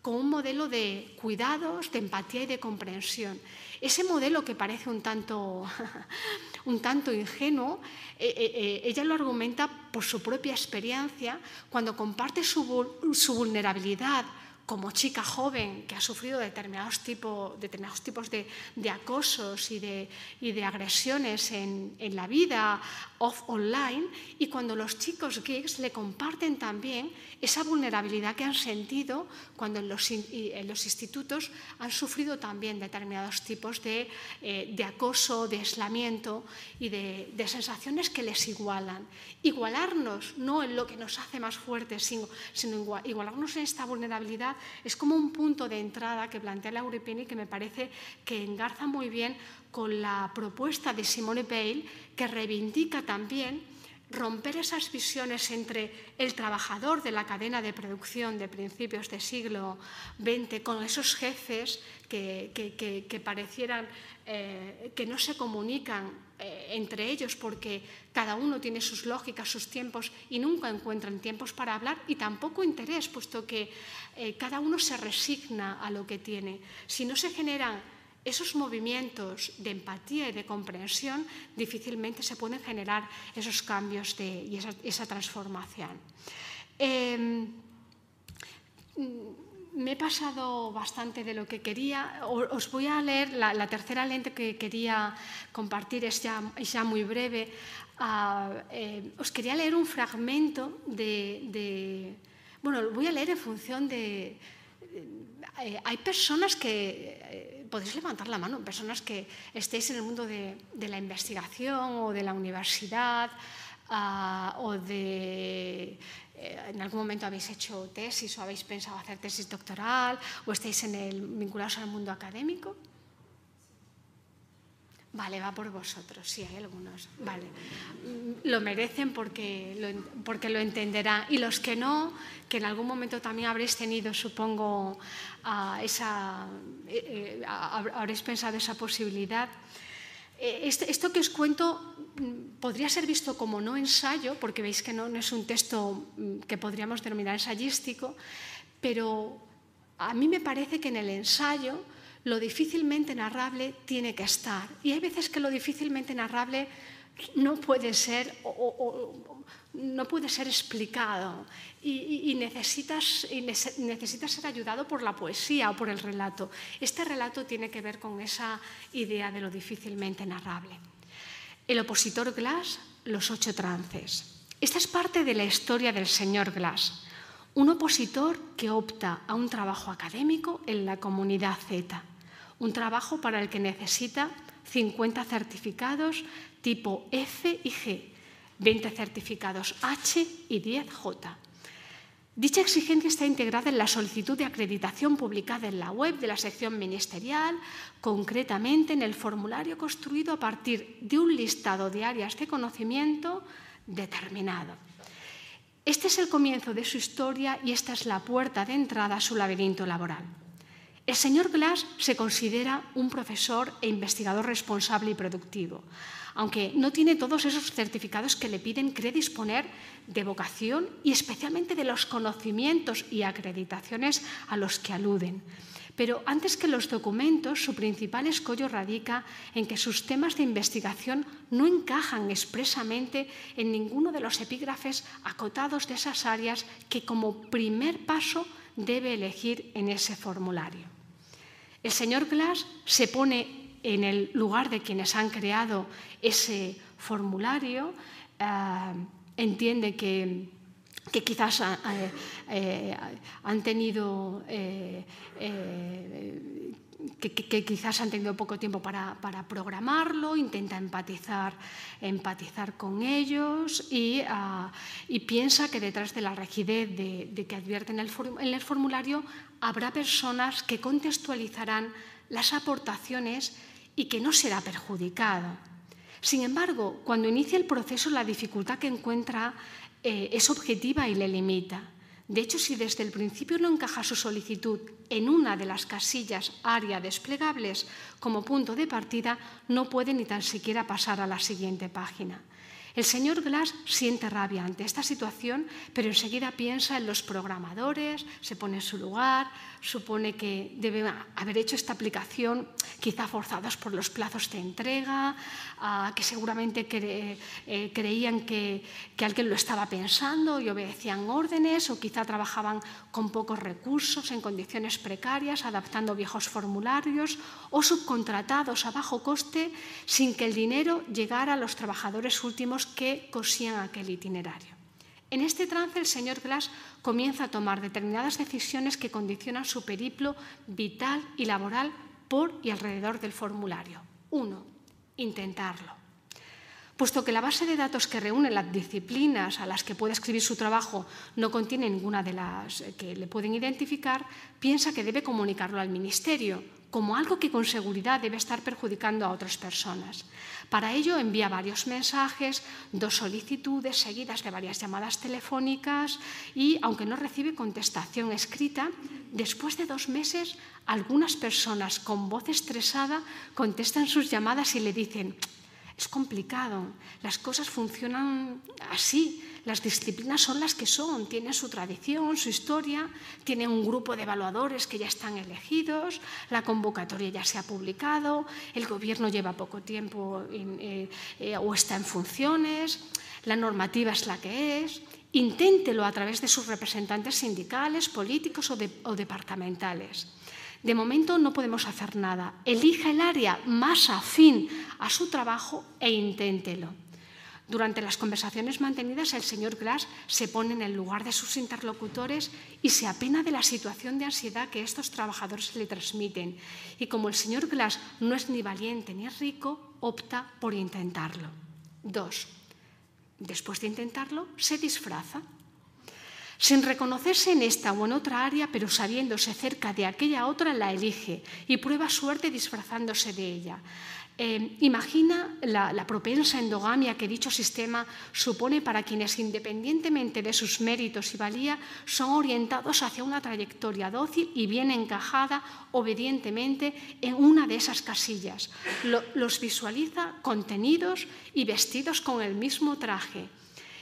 con un modelo de cuidados, de empatía y de comprensión. Ese modelo que parece un tanto, un tanto ingenuo, eh, eh, eh, ella lo argumenta por su propia experiencia cuando comparte su, su vulnerabilidad como chica joven que ha sufrido determinados, determinados tipos de, acosos y de, de agresiones en, la vida off online y cuando los chicos geeks le comparten también esa vulnerabilidad que han sentido cuando en los, institutos han sufrido también determinados tipos de, eh, de acoso, de aislamiento y de, de, sensaciones que les igualan. Igualarnos no en lo que nos hace más fuertes, sino, sino igualarnos en esta vulnerabilidad es como un punto de entrada que plantea Laura Pini que me parece que engarza muy bien con la propuesta de Simone Bale que reivindica también romper esas visiones entre el trabajador de la cadena de producción de principios del siglo XX con esos jefes que, parecieran eh, que no se comunican eh, entre ellos porque cada uno tiene sus lógicas, sus tiempos y nunca encuentran tiempos para hablar y tampoco interés, puesto que eh, cada uno se resigna a lo que tiene. Si no se generan esos movimientos de empatía y de comprensión difícilmente se pueden generar esos cambios y esa, transformación. Em, me he pasado bastante de lo que quería. Os voy a leer la, tercera lente que quería compartir, es ya, muy breve. Ah, eh, os quería leer un fragmento de, Bueno, lo voy a leer en función de... Eh, hay personas que eh, podéis levantar la mano, personas que estéis en el mundo de, la investigación o de la universidad ah, o de en algún momento habéis hecho tesis o habéis pensado hacer tesis doctoral o estáis vinculados al mundo académico. Vale, va por vosotros, sí, hay algunos. Vale. Lo merecen porque lo, porque lo entenderán. Y los que no, que en algún momento también habréis tenido, supongo, esa, eh, eh, habréis pensado esa posibilidad. Eh, este, esto que os cuento podría ser visto como no ensayo, porque veis que no, no es un texto mm, que podríamos denominar ensayístico, pero a mí me parece que en el ensayo lo difícilmente narrable tiene que estar. Y hay veces que lo difícilmente narrable no puede ser, no puede ser explicado y, necesitas, necesitas ser ayudado por la poesía o por el relato. Este relato tiene que ver con esa idea de lo difícilmente narrable. El opositor Glass, los ocho trances. Esta es parte de la historia del señor Glass, un opositor que opta a un trabajo académico en la comunidad Z un trabajo para el que necesita 50 certificados tipo F y G, 20 certificados H y 10 J. Dicha exigencia está integrada en la solicitud de acreditación publicada en la web de la sección ministerial, concretamente en el formulario construido a partir de un listado de áreas de conocimiento determinado. Este es el comienzo de su historia y esta es la puerta de entrada a su laberinto laboral. El señor Glass se considera un profesor e investigador responsable y productivo, aunque no tiene todos esos certificados que le piden, cree disponer de vocación y especialmente de los conocimientos y acreditaciones a los que aluden. Pero antes que los documentos, su principal escollo radica en que sus temas de investigación no encajan expresamente en ninguno de los epígrafes acotados de esas áreas que como primer paso debe elegir en ese formulario. El señor Glass se pone en el lugar de quienes han creado ese formulario, eh, entiende que, quizás eh, eh, han tenido que, quizás han tenido poco tiempo para, programarlo, intenta empatizar, empatizar con ellos ah, y, piensa que detrás de la rigidez de, que advierten en el, en el formulario habrá personas que contextualizarán las aportaciones y que no será perjudicado. Sin embargo, cuando inicia el proceso, la dificultad que encuentra eh, es objetiva y le limita. De hecho, si desde el principio no encaja su solicitud en una de las casillas área desplegables como punto de partida, no puede ni tan siquiera pasar a la siguiente página. El señor Glass siente rabia ante esta situación, pero enseguida piensa en los programadores, se pone en su lugar, supone que debe haber hecho esta aplicación quizá forzados por los plazos de entrega, ah, que seguramente eh, creían que, que alguien lo estaba pensando y obedecían órdenes, o quizá trabajaban con pocos recursos, en condiciones precarias, adaptando viejos formularios, o subcontratados a bajo coste sin que el dinero llegara a los trabajadores últimos que cosían aquel itinerario. En este trance el señor Glass comienza a tomar determinadas decisiones que condicionan su periplo vital y laboral por y alrededor del formulario. Uno, intentarlo. Puesto que la base de datos que reúne las disciplinas a las que puede escribir su trabajo no contiene ninguna de las que le pueden identificar, piensa que debe comunicarlo al Ministerio, como algo que con seguridad debe estar perjudicando a otras personas. Para ello envía varios mensajes, dos solicitudes seguidas de varias llamadas telefónicas y, aunque no recibe contestación escrita, después de dos meses algunas personas con voz estresada contestan sus llamadas y le dicen, es complicado, las cosas funcionan así, las disciplinas son las que son, tienen su tradición, su historia, tienen un grupo de evaluadores que ya están elegidos, la convocatoria ya se ha publicado, el gobierno lleva poco tiempo eh, eh, o está en funciones, la normativa es la que es. Inténtelo a través de sus representantes sindicales, políticos o, o departamentales. De momento no podemos hacer nada. Elija el área más afín a su trabajo e inténtelo. Durante las conversaciones mantenidas, el señor Glass se pone en el lugar de sus interlocutores y se apena de la situación de ansiedad que estos trabajadores le transmiten. Y como el señor Glass no es ni valiente ni rico, opta por intentarlo. Dos. Después de intentarlo, se disfraza sin reconocerse en esta o en otra área, pero sabiéndose cerca de aquella otra, la elige y prueba suerte disfrazándose de ella. Eh, imagina la, propensa endogamia que dicho sistema supone para quienes, independientemente de sus méritos y valía, son orientados hacia una trayectoria dócil y bien encajada obedientemente en una de esas casillas. Lo, los visualiza contenidos y vestidos con el mismo traje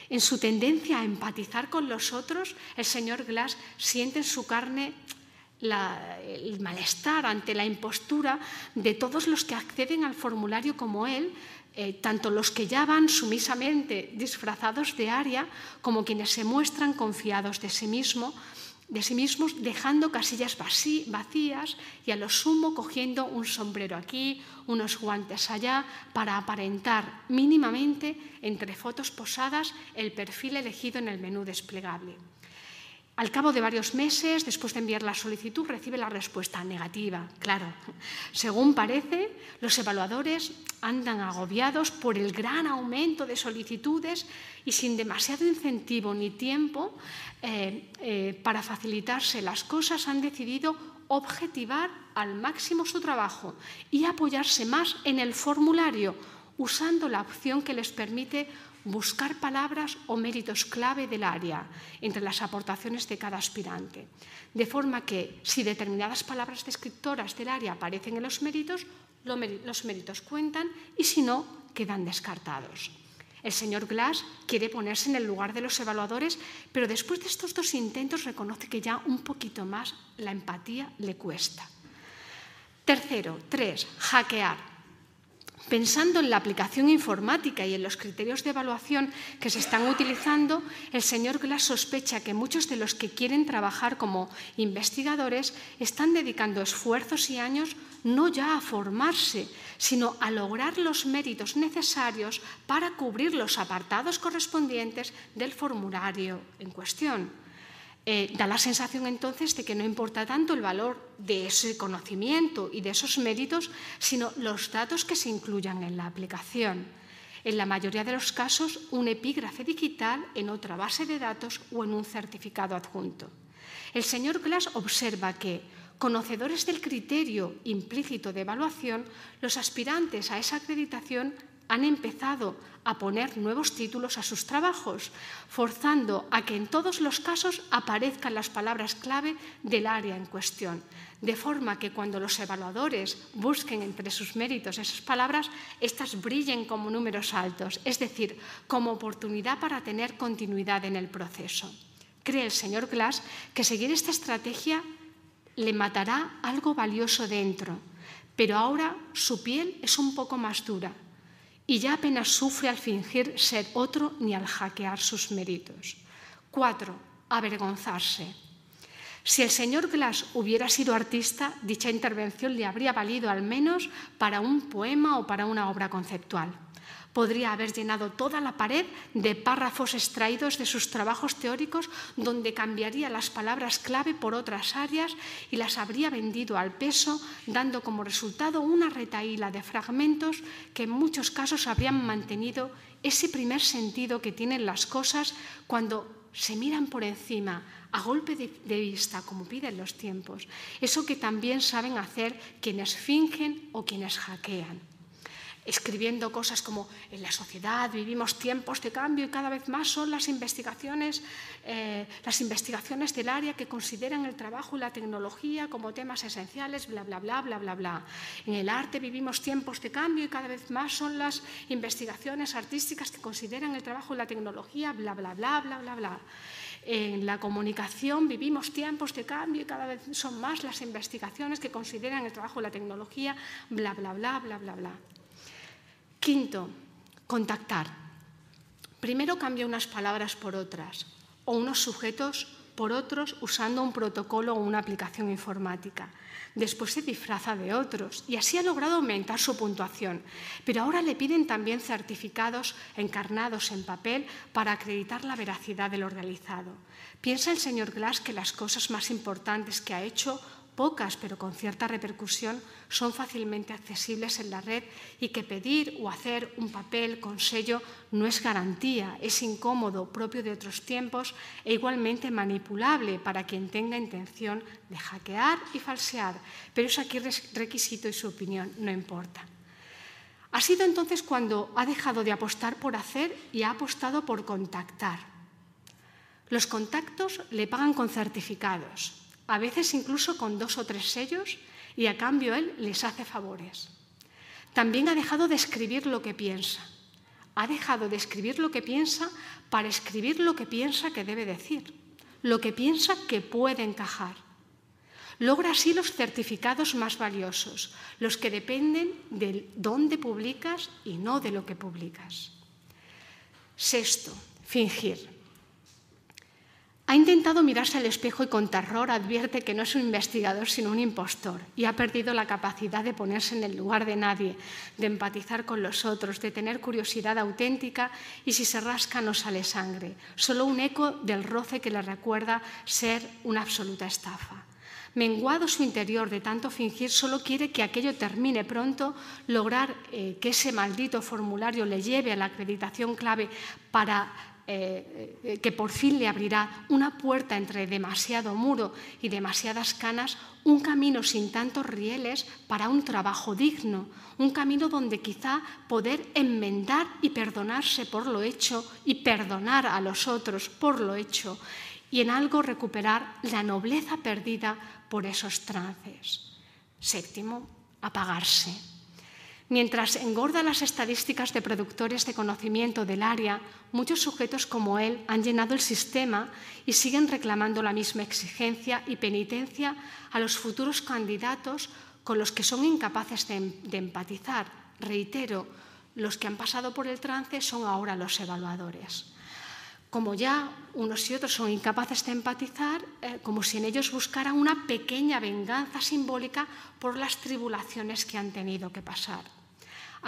en su tendencia a empatizar con los otros, el señor Glass siente en su carne el malestar ante la impostura de todos los que acceden al formulario como él, eh, tanto los que ya van sumisamente disfrazados de aria como quienes se muestran confiados de sí mismo de sí mismos, dejando casillas vacías y a lo sumo cogiendo un sombrero aquí, unos guantes allá, para aparentar mínimamente entre fotos posadas el perfil elegido en el menú desplegable. Al cabo de varios meses, después de enviar la solicitud, recibe la respuesta negativa. Claro, según parece, los evaluadores andan agobiados por el gran aumento de solicitudes y sin demasiado incentivo ni tiempo eh, eh, para facilitarse las cosas han decidido objetivar al máximo su trabajo y apoyarse más en el formulario, usando la opción que les permite buscar palabras o méritos clave del área entre las aportaciones de cada aspirante. De forma que si determinadas palabras descriptoras del área aparecen en los méritos, los méritos cuentan y si no, quedan descartados. El señor Glass quiere ponerse en el lugar de los evaluadores, pero después de estos dos intentos reconoce que ya un poquito más la empatía le cuesta. Tercero, tres, hackear. Pensando en la aplicación informática y en los criterios de evaluación que se están utilizando, el señor Glass sospecha que muchos de los que quieren trabajar como investigadores están dedicando esfuerzos y años no ya a formarse, sino a lograr los méritos necesarios para cubrir los apartados correspondientes del formulario en cuestión. Eh, da la sensación entonces de que no importa tanto el valor de ese conocimiento y de esos méritos, sino los datos que se incluyan en la aplicación. En la mayoría de los casos, un epígrafe digital en otra base de datos o en un certificado adjunto. El señor Glass observa que, conocedores del criterio implícito de evaluación, los aspirantes a esa acreditación han empezado a poner nuevos títulos a sus trabajos, forzando a que en todos los casos aparezcan las palabras clave del área en cuestión, de forma que cuando los evaluadores busquen entre sus méritos esas palabras, éstas brillen como números altos, es decir, como oportunidad para tener continuidad en el proceso. Cree el señor Glass que seguir esta estrategia le matará algo valioso dentro, pero ahora su piel es un poco más dura y ya apenas sufre al fingir ser otro ni al hackear sus méritos. Cuatro, avergonzarse. Si el señor Glass hubiera sido artista, dicha intervención le habría valido al menos para un poema o para una obra conceptual. Podría haber llenado toda la pared de párrafos extraídos de sus trabajos teóricos donde cambiaría las palabras clave por otras áreas y las habría vendido al peso, dando como resultado una retaíla de fragmentos que en muchos casos habrían mantenido ese primer sentido que tienen las cosas cuando se miran por encima, a golpe de, vista, como piden los tiempos. Eso que también saben hacer quienes fingen o quienes hackean escribiendo cosas como en la sociedad vivimos tiempos de cambio y cada vez más son las investigaciones, eh, las investigaciones del área que consideran el trabajo y la tecnología como temas esenciales, bla, bla, bla, bla, bla, bla. En el arte vivimos tiempos de cambio y cada vez más son las investigaciones artísticas que consideran el trabajo y la tecnología, bla, bla, bla, bla, bla, bla. En la comunicación vivimos tiempos de cambio y cada vez son más las investigaciones que consideran el trabajo y la tecnología, bla, bla, bla, bla, bla, bla. Quinto, contactar. Primero cambia unas palabras por otras o unos sujetos por otros usando un protocolo o una aplicación informática. Después se disfraza de otros y así ha logrado aumentar su puntuación. Pero ahora le piden también certificados encarnados en papel para acreditar la veracidad de lo realizado. Piensa el señor Glass que las cosas más importantes que ha hecho pocas pero con cierta repercusión, son fácilmente accesibles en la red y que pedir o hacer un papel con sello no es garantía, es incómodo, propio de otros tiempos e igualmente manipulable para quien tenga intención de hackear y falsear, pero es aquí requisito y su opinión no importa. Ha sido entonces cuando ha dejado de apostar por hacer y ha apostado por contactar. Los contactos le pagan con certificados, a veces incluso con dos o tres sellos, y a cambio él les hace favores. También ha dejado de escribir lo que piensa. Ha dejado de escribir lo que piensa para escribir lo que piensa que debe decir, lo que piensa que puede encajar. Logra así los certificados más valiosos, los que dependen de dónde publicas y no de lo que publicas. Sexto, fingir. Ha intentado mirarse al espejo y con terror advierte que no es un investigador sino un impostor y ha perdido la capacidad de ponerse en el lugar de nadie, de empatizar con los otros, de tener curiosidad auténtica y si se rasca no sale sangre, solo un eco del roce que le recuerda ser una absoluta estafa. Menguado su interior de tanto fingir, solo quiere que aquello termine pronto, lograr eh, que ese maldito formulario le lleve a la acreditación clave para eh, eh, que por fin le abrirá una puerta entre demasiado muro y demasiadas canas, un camino sin tantos rieles para un trabajo digno, un camino donde quizá poder enmendar y perdonarse por lo hecho y perdonar a los otros por lo hecho y en algo recuperar la nobleza perdida por esos trances. Séptimo, apagarse. Mientras engorda las estadísticas de productores de conocimiento del área, muchos sujetos como él han llenado el sistema y siguen reclamando la misma exigencia y penitencia a los futuros candidatos con los que son incapaces de, empatizar. Reitero, los que han pasado por el trance son ahora los evaluadores. Como ya unos y otros son incapaces de empatizar, eh, como si en ellos buscaran una pequeña venganza simbólica por las tribulaciones que han tenido que pasar.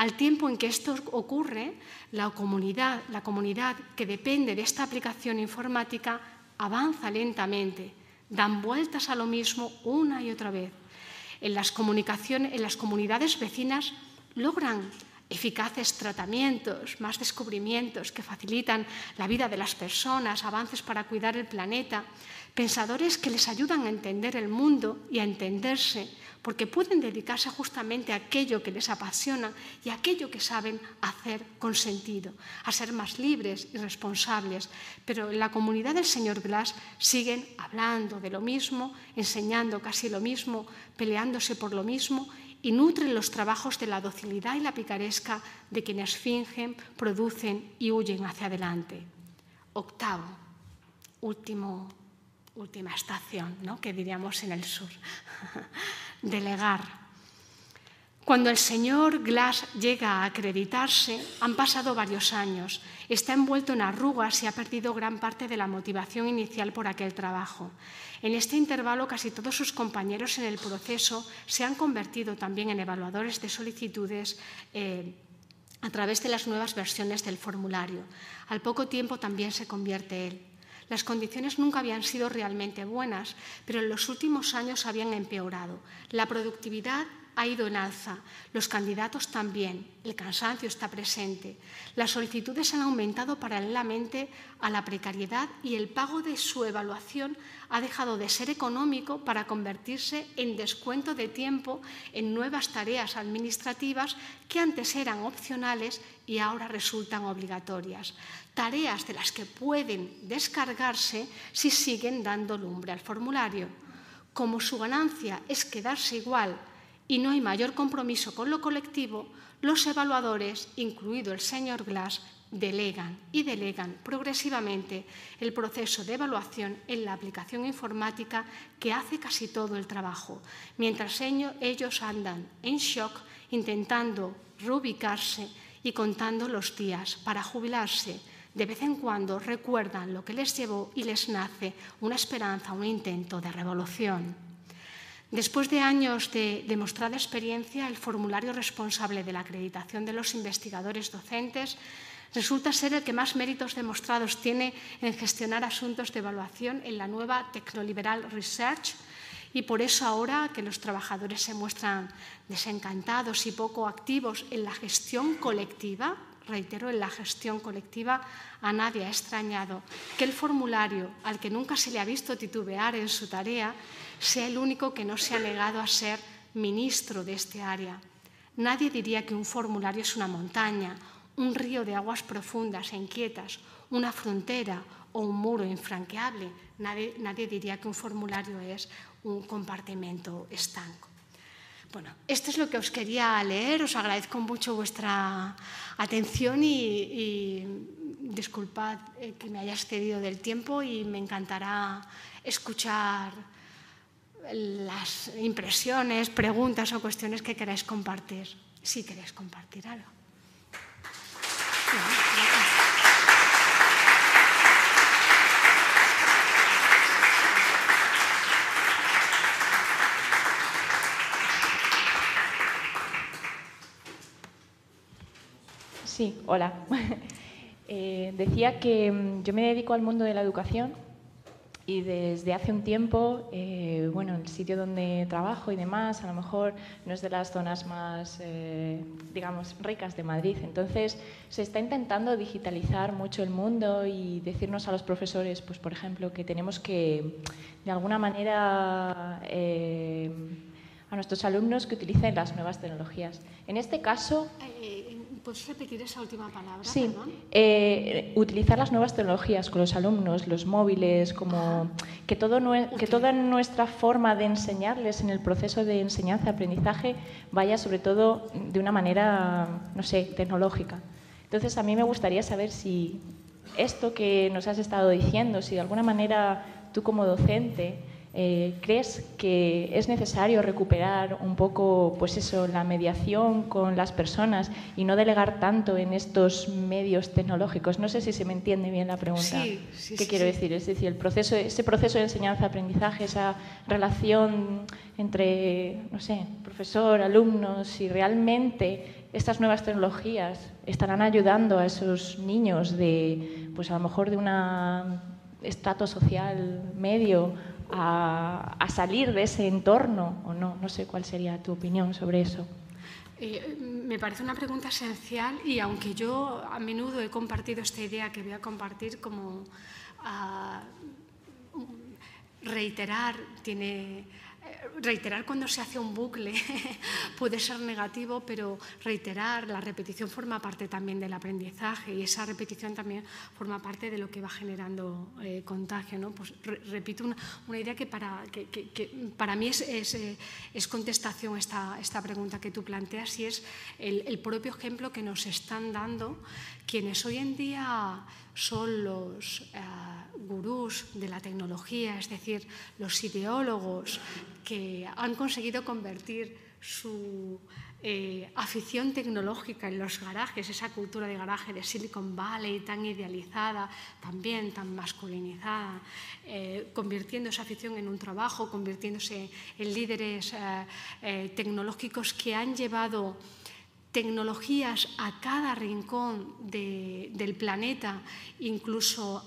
Al tiempo en que esto ocurre, la comunidad, la comunidad que depende de esta aplicación informática avanza lentamente, dan vueltas a lo mismo una y otra vez. En las, comunicaciones, en las comunidades vecinas logran eficaces tratamientos, más descubrimientos que facilitan la vida de las personas, avances para cuidar el planeta, pensadores que les ayudan a entender el mundo y a entenderse, porque pueden dedicarse justamente a aquello que les apasiona y a aquello que saben hacer con sentido, a ser más libres y responsables. Pero en la comunidad del señor Glass siguen hablando de lo mismo, enseñando casi lo mismo, peleándose por lo mismo y nutren los trabajos de la docilidad y la picaresca de quienes fingen, producen y huyen hacia adelante. Octavo, último última estación, ¿no? que diríamos en el sur, delegar. Cuando el señor Glass llega a acreditarse, han pasado varios años, está envuelto en arrugas y ha perdido gran parte de la motivación inicial por aquel trabajo. En este intervalo, casi todos sus compañeros en el proceso se han convertido también en evaluadores de solicitudes. Eh, a través de las nuevas versiones del formulario. Al poco tiempo también se convierte él. Las condiciones nunca habían sido realmente buenas, pero en los últimos años habían empeorado. La productividad ha ido en alza, los candidatos también, el cansancio está presente, las solicitudes han aumentado paralelamente a la precariedad y el pago de su evaluación ha dejado de ser económico para convertirse en descuento de tiempo en nuevas tareas administrativas que antes eran opcionales y ahora resultan obligatorias. Tareas de las que pueden descargarse si siguen dando lumbre al formulario. Como su ganancia es quedarse igual y no hay mayor compromiso con lo colectivo, los evaluadores, incluido el señor Glass, delegan y delegan progresivamente el proceso de evaluación en la aplicación informática que hace casi todo el trabajo, mientras ellos andan en shock intentando reubicarse y contando los días para jubilarse. De vez en cuando recuerdan lo que les llevó y les nace una esperanza, un intento de revolución. Después de años de demostrada experiencia, el formulario responsable de la acreditación de los investigadores docentes resulta ser el que más méritos demostrados tiene en gestionar asuntos de evaluación en la nueva Tecnoliberal Research y por eso ahora que los trabajadores se muestran desencantados y poco activos en la gestión colectiva, reitero, en la gestión colectiva, a nadie ha extrañado que el formulario, al que nunca se le ha visto titubear en su tarea, sea el único que no se ha negado a ser ministro de este área. Nadie diría que un formulario es una montaña, un río de aguas profundas e inquietas, una frontera o un muro infranqueable. Nadie, nadie diría que un formulario es un compartimento estanco. Bueno, esto es lo que os quería leer. Os agradezco mucho vuestra atención y, disculpad eh, que me haya excedido del tiempo y me encantará escuchar las impresiones, preguntas o cuestiones que queráis compartir, si queréis compartir algo. Sí, hola. Eh, decía que mm, yo me dedico al mundo de la educación y desde hace un tiempo, eh, bueno, el sitio donde trabajo y demás, a lo mejor no es de las zonas más, eh, digamos, ricas de Madrid. Entonces, se está intentando digitalizar mucho el mundo y decirnos a los profesores, pues, por ejemplo, que tenemos que, de alguna manera, eh, a nuestros alumnos que utilicen las nuevas tecnologías. En este caso... ¿Puedes repetir esa última palabra? Sí, eh, utilizar las nuevas tecnologías con los alumnos, los móviles, como que, todo que toda nuestra forma de enseñarles en el proceso de enseñanza-aprendizaje vaya sobre todo de una manera, no sé, tecnológica. Entonces a mí me gustaría saber si esto que nos has estado diciendo, si de alguna manera tú como docente eh, ¿Crees que es necesario recuperar un poco pues eso, la mediación con las personas y no delegar tanto en estos medios tecnológicos? No sé si se me entiende bien la pregunta. Sí, sí, ¿Qué quiero decir? Es decir, el proceso, ese proceso de enseñanza-aprendizaje, esa relación entre, no sé, profesor, alumnos, si realmente estas nuevas tecnologías estarán ayudando a esos niños de, pues a lo mejor de un estrato social medio a, salir de ese entorno o no. No sé cuál sería tu opinión sobre eso. Eh, me parece una pregunta esencial y aunque yo a menudo he compartido esta idea que voy a compartir como ah, reiterar tiene reiterar cuando se hace un bucle puede ser negativo, pero reiterar, la repetición forma parte también del aprendizaje y esa repetición también forma parte de lo que va generando eh, contagio. ¿no? Pues repito una, idea que para, que, para mí es, eh, es, contestación esta, esta pregunta que tú planteas y es el, el propio ejemplo que nos están dando quienes hoy en día son los eh, gurús de la tecnología, es decir, los ideólogos que han conseguido convertir su eh, afición tecnológica en los garajes, esa cultura de garaje de Silicon Valley tan idealizada, también tan masculinizada, eh, convirtiendo esa afición en un trabajo, convirtiéndose en líderes tecnológicos que han llevado tecnologías a cada rincón del planeta, incluso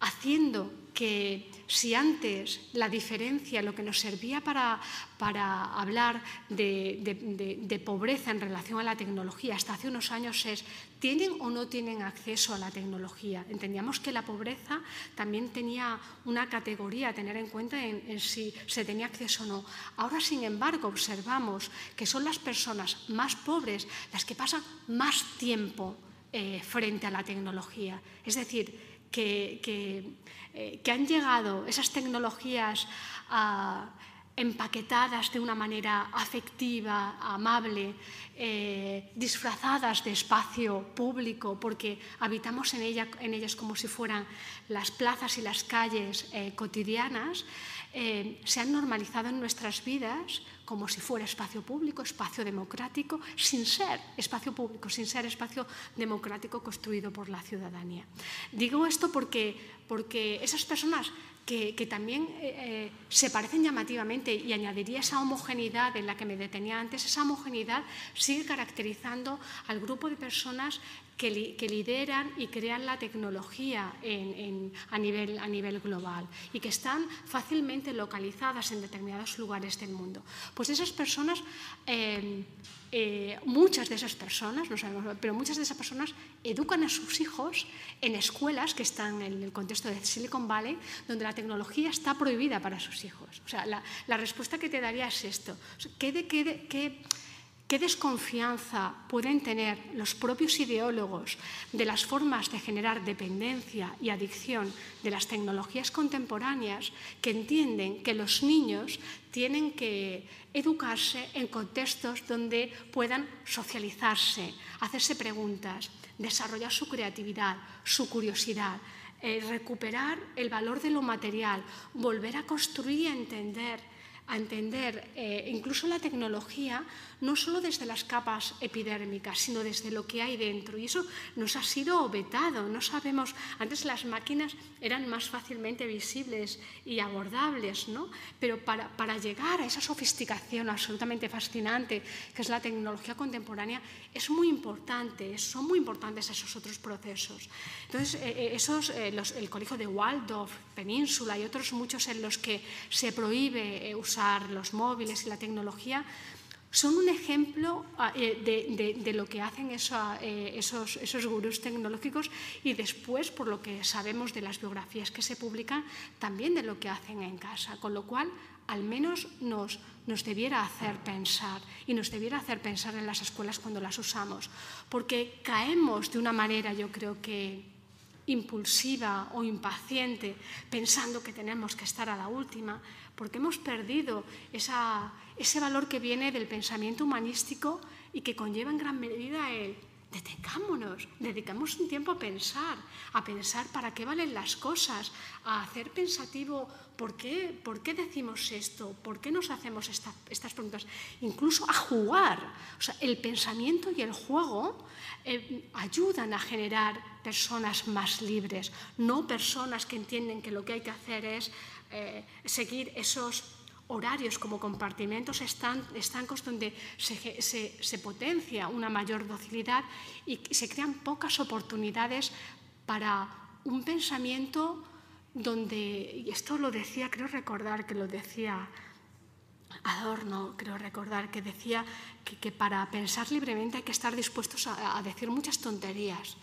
haciendo que si antes la diferencia, lo que nos servía para, para hablar de, pobreza en relación a la tecnología hasta hace unos años es, ¿tienen o no tienen acceso a la tecnología? Entendíamos que la pobreza también tenía una categoría a tener en cuenta en, si se tenía acceso o no. Ahora, sin embargo, observamos que son las personas más pobres las que pasan más tiempo eh, frente a la tecnología. Es decir, que, eh, han llegado esas tecnologías empaquetadas de una manera afectiva, amable, eh, disfrazadas de espacio público, porque habitamos en, ella, en ellas como si fueran las plazas y las calles eh, cotidianas, se han normalizado en nuestras vidas como si fuera espacio público, espacio democrático, sin ser espacio público, sin ser espacio democrático construido por la ciudadanía. Digo esto porque, porque esas personas que, también eh, eh, se parecen llamativamente y añadiría esa homogeneidad en la que me detenía antes, esa homogeneidad sigue caracterizando al grupo de personas que, lideran y crean la tecnología a, nivel, global y que están fácilmente localizadas en determinados lugares del mundo. Pues esas personas, eh, eh, muchas de esas personas, no sabemos, pero muchas de esas personas educan a sus hijos en escuelas que están en el contexto de Silicon Valley, donde la tecnología está prohibida para sus hijos. O sea, la, respuesta que te daría es esto. ¿qué, de, qué ¿Qué desconfianza pueden tener los propios ideólogos de las formas de generar dependencia y adicción de las tecnologías contemporáneas que entienden que los niños tienen que educarse en contextos donde puedan socializarse, hacerse preguntas, desarrollar su creatividad, su curiosidad, eh, recuperar el valor de lo material, volver a construir y a entender a entender eh, incluso la tecnología no solo desde las capas epidérmicas, sino desde lo que hay dentro. Y eso nos ha sido vetado. No sabemos, antes las máquinas eran más fácilmente visibles y abordables, ¿no? pero para, para llegar a esa sofisticación absolutamente fascinante que es la tecnología contemporánea, es muy importante, son muy importantes esos otros procesos. Entonces, eh, eh, esos, el colegio de Waldorf, Península y otros muchos en los que se prohíbe usar los móviles y la tecnología, son un ejemplo ah, eh, de, lo que hacen eh, esos, esos gurús tecnológicos y después, por lo que sabemos de las biografías que se publican, también de lo que hacen en casa. Con lo cual, al menos nos, nos debiera hacer pensar y nos debiera hacer pensar en las escuelas cuando las usamos, porque caemos de una manera, yo creo que impulsiva o impaciente, pensando que tenemos que estar a la última, porque hemos perdido ese valor que viene del pensamiento humanístico y que conlleva en gran medida el detengámonos, dedicamos un tiempo a pensar, a pensar para qué valen las cosas, a hacer pensativo por qué, por qué decimos esto, por qué nos hacemos estas preguntas, incluso a jugar. O sea, el pensamiento y el juego eh, ayudan a generar personas más libres, no personas que entienden que lo que hay que hacer es eh, seguir esos horarios como compartimentos están, estancos donde se, se, potencia una mayor docilidad y se crean pocas oportunidades para un pensamiento donde, y esto lo decía, creo recordar que lo decía Adorno, creo recordar que decía que, para pensar libremente hay que estar dispuestos a decir muchas tonterías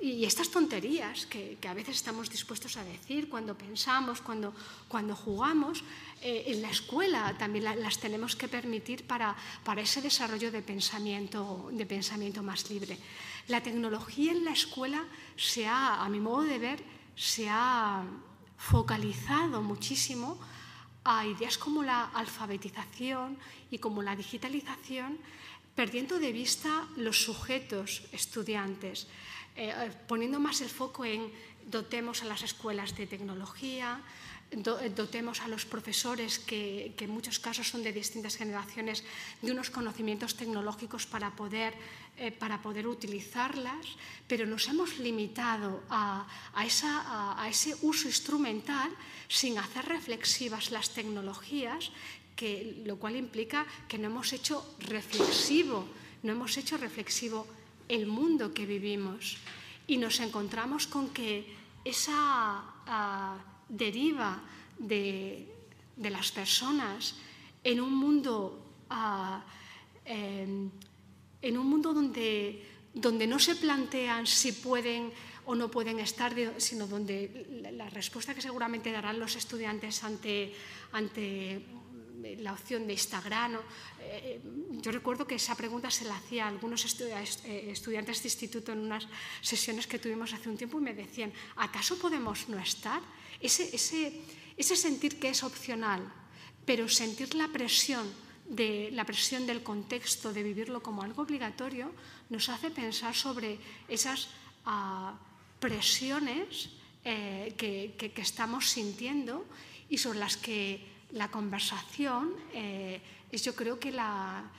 y estas tonterías que, a veces estamos dispuestos a decir cuando pensamos, cuando, cuando jugamos, eh, en la escuela también las tenemos que permitir para, para ese desarrollo de pensamiento, de pensamiento más libre. La tecnología en la escuela se ha, a mi modo de ver, se ha focalizado muchísimo a ideas como la alfabetización y como la digitalización, perdiendo de vista los sujetos estudiantes. Eh, eh, poniendo más el foco en dotemos a las escuelas de tecnología, eh, dotemos a los profesores, que, en muchos casos son de distintas generaciones, de unos conocimientos tecnológicos para poder, para poder utilizarlas, pero nos hemos limitado a, esa, a ese uso instrumental sin hacer reflexivas las tecnologías que, lo cual implica que no hemos hecho reflexivo, no hemos hecho reflexivo el mundo que vivimos. Y nos encontramos con que esa ah, deriva de, las personas en un mundo, ah, em, en un mundo donde, donde no se plantean si pueden o no pueden estar, sino donde la respuesta que seguramente darán los estudiantes ante, ante la opción de Instagram. Eh, yo recuerdo que esa pregunta se la hacía a algunos eh, estudiantes de instituto en unas sesiones que tuvimos hace un tiempo y me decían, ¿acaso podemos no estar? Ese, ese, ese sentir que es opcional, pero sentir la presión de la presión del contexto, de vivirlo como algo obligatorio, nos hace pensar sobre esas ah, presiones eh, que, que, estamos sintiendo y sobre las que la conversación eh, es yo creo que la,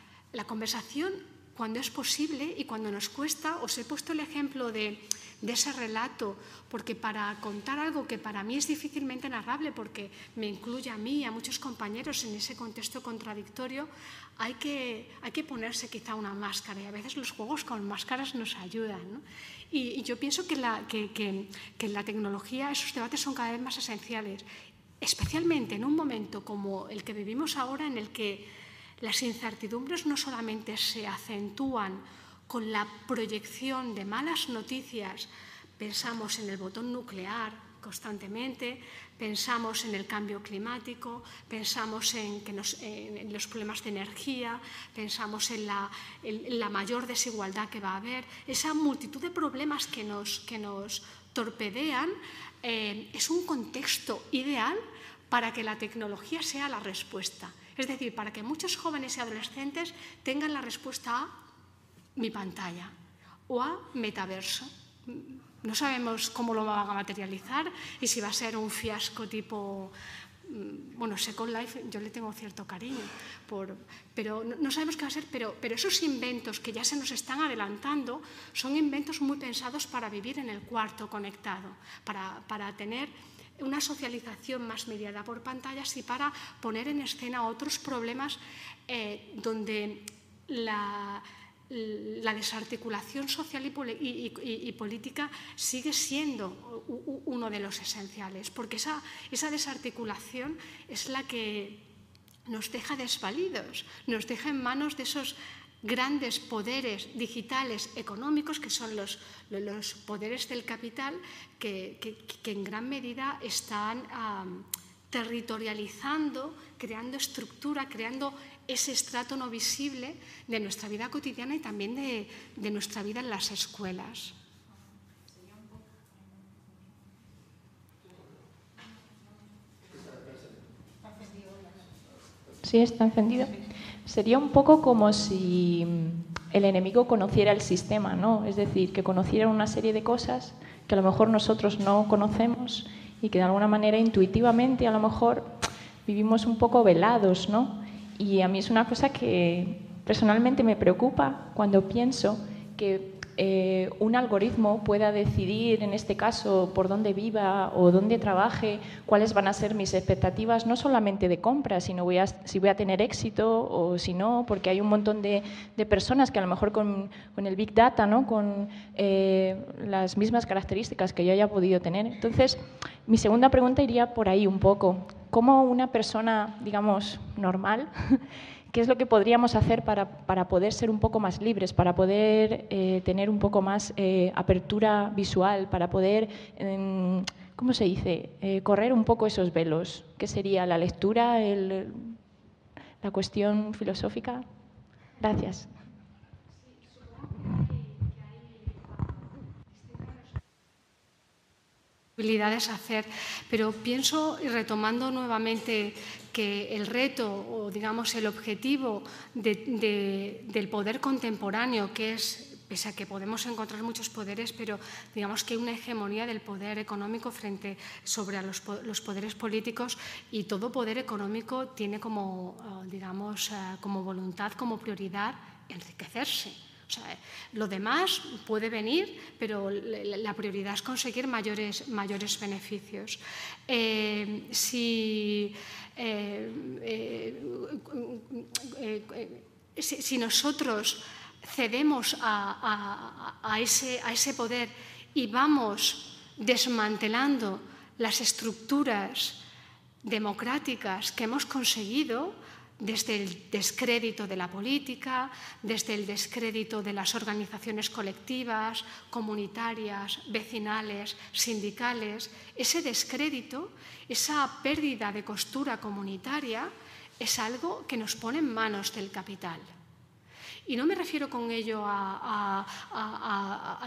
conversación cuando es posible y cuando nos cuesta, os he puesto el ejemplo de, ese relato, porque para contar algo que para mí es difícilmente narrable, porque me incluye a mí y a muchos compañeros en ese contexto contradictorio, hay que, hay que ponerse quizá una máscara y a veces los juegos con máscaras nos ayudan. y, yo pienso que, la, que, que, que en la tecnología esos debates son cada vez más esenciales especialmente en un momento como el que vivimos ahora, en el que las incertidumbres no solamente se acentúan con la proyección de malas noticias, pensamos en el botón nuclear constantemente, pensamos en el cambio climático, pensamos en, que los problemas de energía, pensamos en la, en la, mayor desigualdad que va a haber, esa multitud de problemas que nos, que nos torpedean eh, es un contexto ideal para que la tecnología sea la respuesta. Es decir, para que muchos jóvenes y adolescentes tengan la respuesta a mi pantalla o a metaverso. No sabemos cómo lo van a materializar y si va a ser un fiasco tipo bueno, Second Life yo le tengo cierto cariño, por, pero no, sabemos qué va a ser, pero, pero esos inventos que ya se nos están adelantando son inventos muy pensados para vivir en el cuarto conectado, para, para tener una socialización más mediada por pantallas y para poner en escena otros problemas eh, donde la, la desarticulación social y, política sigue siendo uno de los esenciales, porque esa, esa desarticulación es la que nos deja desvalidos, nos deja en manos de esos grandes poderes digitales económicos, que son los, los poderes del capital, que, en gran medida están territorializando, creando estructura, creando ese estrato no visible de nuestra vida cotidiana y también de, de nuestra vida en las escuelas. Sí, está encendido. Sería un poco como si el enemigo conociera el sistema, ¿no? Es decir, que conociera una serie de cosas que a lo mejor nosotros no conocemos y que de alguna manera intuitivamente a lo mejor vivimos un poco velados, ¿no? Y a mí es una cosa que personalmente me preocupa cuando pienso que eh, un algoritmo pueda decidir, en este caso, por dónde viva o dónde trabaje, cuáles van a ser mis expectativas, no solamente de compra, sino si voy a tener éxito o si no, porque hay un montón de, personas que a lo mejor con, el Big Data, ¿no? con eh, las mismas características que yo haya podido tener. Entonces, mi segunda pregunta iría por ahí un poco. ¿Cómo una persona, digamos, normal, qué es lo que podríamos hacer para, poder ser un poco más libres, para poder eh, tener un poco más eh, apertura visual, para poder, em, ¿cómo se dice?, eh, correr un poco esos velos. ¿Qué sería la lectura, la cuestión filosófica? Gracias. Hacer, pero pienso, y retomando nuevamente, que el reto o digamos el objetivo del poder contemporáneo, que es pese a que podemos encontrar muchos poderes, pero digamos que una hegemonía del poder económico frente sobre los, los, poderes políticos y todo poder económico tiene como, eh, digamos, eh, como voluntad, como prioridad enriquecerse lo demás puede venir, pero la prioridad es conseguir mayores, mayores beneficios. Eh, si si, nosotros cedemos a, ese, a ese poder y vamos desmantelando las estructuras democráticas que hemos conseguido, desde el descrédito de la política, desde el descrédito de las organizaciones colectivas, comunitarias, vecinales, sindicales, ese descrédito, esa pérdida de costura comunitaria, es algo que nos pone en manos del capital. Y no me refiero con ello a,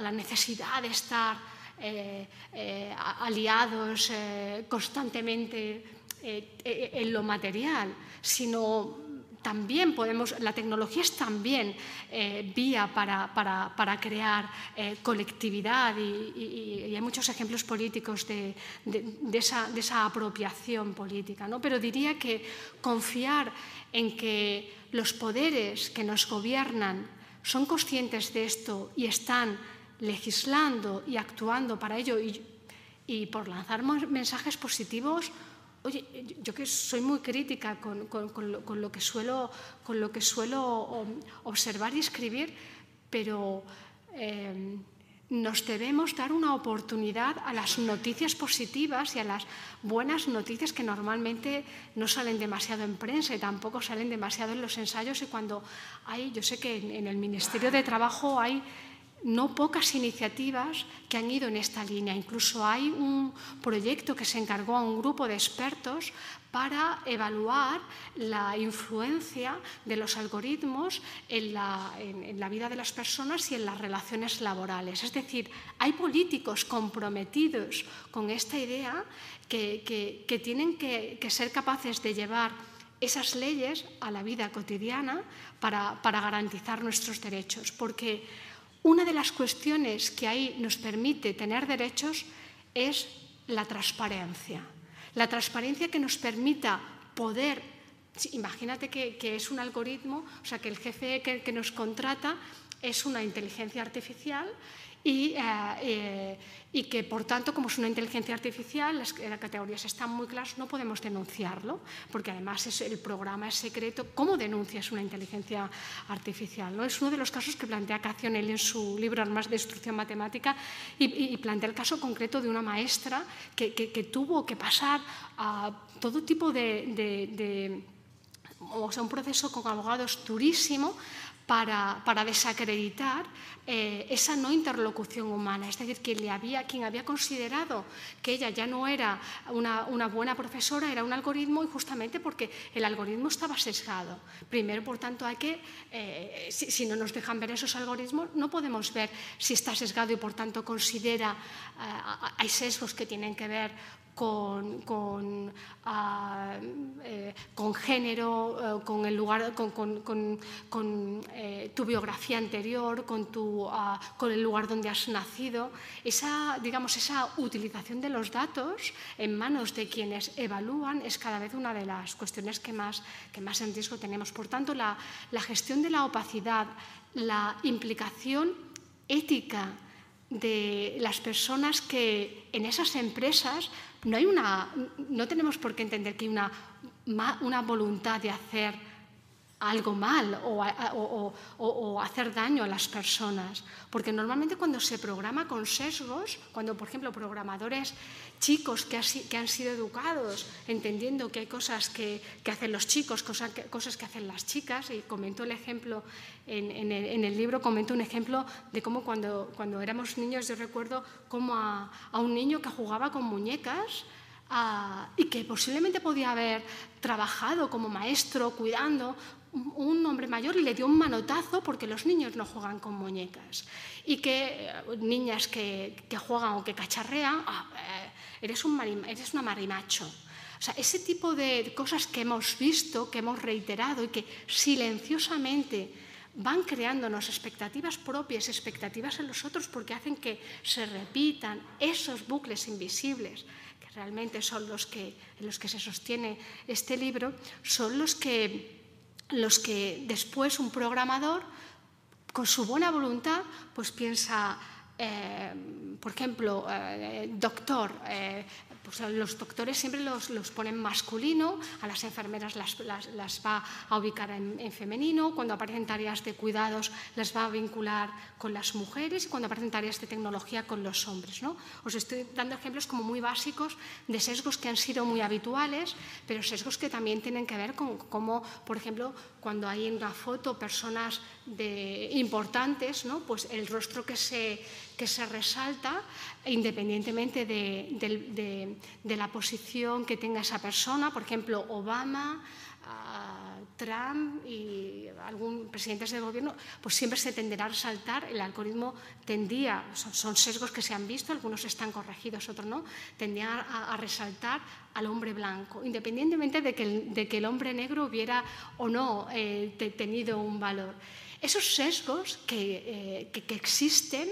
la necesidad de estar eh, eh, aliados eh, constantemente en lo material, sino también podemos, la tecnología es también eh, vía para, para, para crear eh, colectividad y, y, hay muchos ejemplos políticos de, de, de, esa, de, esa, apropiación política. ¿no? Pero diría que confiar en que los poderes que nos gobiernan son conscientes de esto y están legislando y actuando para ello y, y por lanzar mensajes positivos Oye, yo que soy muy crítica con, lo, que suelo, observar y escribir, pero eh, nos debemos dar una oportunidad a las noticias positivas y a las buenas noticias que normalmente no salen demasiado en prensa y tampoco salen demasiado en los ensayos. Y cuando hay, yo sé que en el Ministerio de Trabajo hay no pocas iniciativas que han ido en esta línea. Incluso hay un proyecto que se encargó a un grupo de expertos para evaluar la influencia de los algoritmos en la, vida de las personas y en las relaciones laborales. Es decir, hay políticos comprometidos con esta idea que, tienen que, ser capaces de llevar esas leyes a la vida cotidiana para, para garantizar nuestros derechos. Porque una de las cuestiones que ahí nos permite tener derechos es la transparencia. La transparencia que nos permita poder, imagínate que, es un algoritmo, o sea, que el jefe que nos contrata es una inteligencia artificial y, eh, eh, y, que, por tanto, como es una inteligencia artificial, las, categorías están muy claras, no podemos denunciarlo, porque además es, el programa es secreto. ¿Cómo denuncias una inteligencia artificial? ¿no? Es uno de los casos que plantea Cacionel en su libro Armas de Destrucción Matemática y, plantea el caso concreto de una maestra que, que, tuvo que pasar a todo tipo de, de, de o sea, un proceso con abogados durísimo para, desacreditar eh, esa no interlocución humana. Es decir, quien, había, quien había considerado que ella ya no era una, buena profesora era un algoritmo y justamente porque el algoritmo estaba sesgado. Primero, por tanto, hay que, eh, si, no nos dejan ver esos algoritmos, no podemos ver si está sesgado y por tanto considera, eh, hay sesgos que tienen que ver con, con, uh, eh, con género, eh, con el lugar, con, con eh, tu biografía anterior, con, tu, uh, con el lugar donde has nacido. Esa, digamos, esa utilización de los datos en manos de quienes evalúan es cada vez una de las cuestiones que más, que más en riesgo tenemos. Por tanto, la, la gestión de la opacidad, la implicación ética de las personas que en esas empresas no, hay una, no tenemos por qué entender que hay una, una voluntad de hacer algo mal o, hacer daño a las personas. Porque normalmente cuando se programa con sesgos, cuando por ejemplo programadores chicos que, han sido educados entendiendo que hay cosas que, hacen los chicos, cosas que, cosas que hacen las chicas, y comento el ejemplo, en, el, libro comento un ejemplo de cómo cuando, cuando éramos niños yo recuerdo cómo a, un niño que jugaba con muñecas, y que posiblemente podía haber trabajado como maestro cuidando, un hombre mayor y le dio un manotazo porque los niños no juegan con muñecas. Y que eh, niñas que, juegan o que cacharrean, ah, eh, eres, un eres una marimacho. O sea, ese tipo de cosas que hemos visto, que hemos reiterado y que silenciosamente van creándonos expectativas propias, expectativas en los otros, porque hacen que se repitan esos bucles invisibles, que realmente son los que, en los que se sostiene este libro, son los que los que después un programador, con su buena voluntad, pues piensa, eh, por ejemplo, eh, doctor, eh, pues los doctores siempre los, los, ponen masculino, a las enfermeras las, las, va a ubicar en, femenino, cuando aparecen tareas de cuidados las va a vincular con las mujeres y cuando aparecen tareas de tecnología con los hombres. ¿no? Os estoy dando ejemplos como muy básicos de sesgos que han sido muy habituales, pero sesgos que también tienen que ver con cómo, por ejemplo, cuando hay en una foto personas importantes, ¿no? pues el rostro que se, que se resalta, independientemente de, la posición que tenga esa persona, por ejemplo, Obama, Trump y algún presidente de gobierno, pues siempre se tenderá a resaltar, el algoritmo tendía, son, sesgos que se han visto, algunos están corregidos, otros no, tendía a, resaltar al hombre blanco, independientemente de que el, de que el hombre negro hubiera o no eh, tenido un valor. Esos sesgos que, eh, que, existen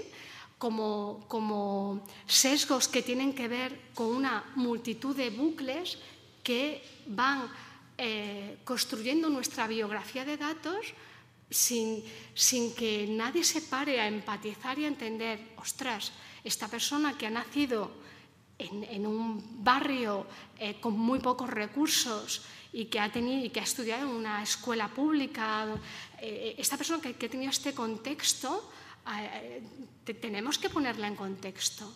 como, como sesgos que tienen que ver con una multitud de bucles que van eh, construyendo nuestra biografía de datos sin, sin, que nadie se pare a empatizar y a entender, ostras, esta persona que ha nacido en, en un barrio eh, con muy pocos recursos y que ha, tenido, y que ha estudiado en una escuela pública, eh, esta persona que, que, ha tenido este contexto, eh, tenemos que ponerla en contexto.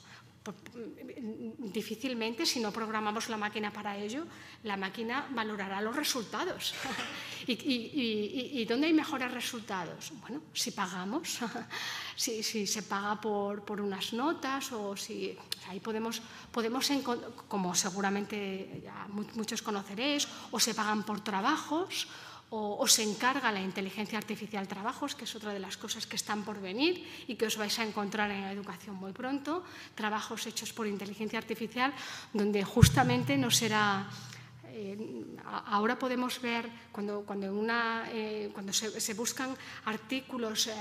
Difícilmente, si no programamos la máquina para ello, la máquina valorará los resultados. ¿Y, dónde hay mejores resultados? Bueno, si pagamos, si, se paga por, por, unas notas o si ahí podemos, podemos como seguramente muchos conoceréis, o se pagan por trabajos o, se encarga la inteligencia artificial trabajos, que es otra de las cosas que están por venir y que os vais a encontrar en la educación muy pronto, trabajos hechos por inteligencia artificial, donde justamente no será... Eh, ahora podemos ver cuando, cuando, una, eh, cuando se, buscan artículos eh,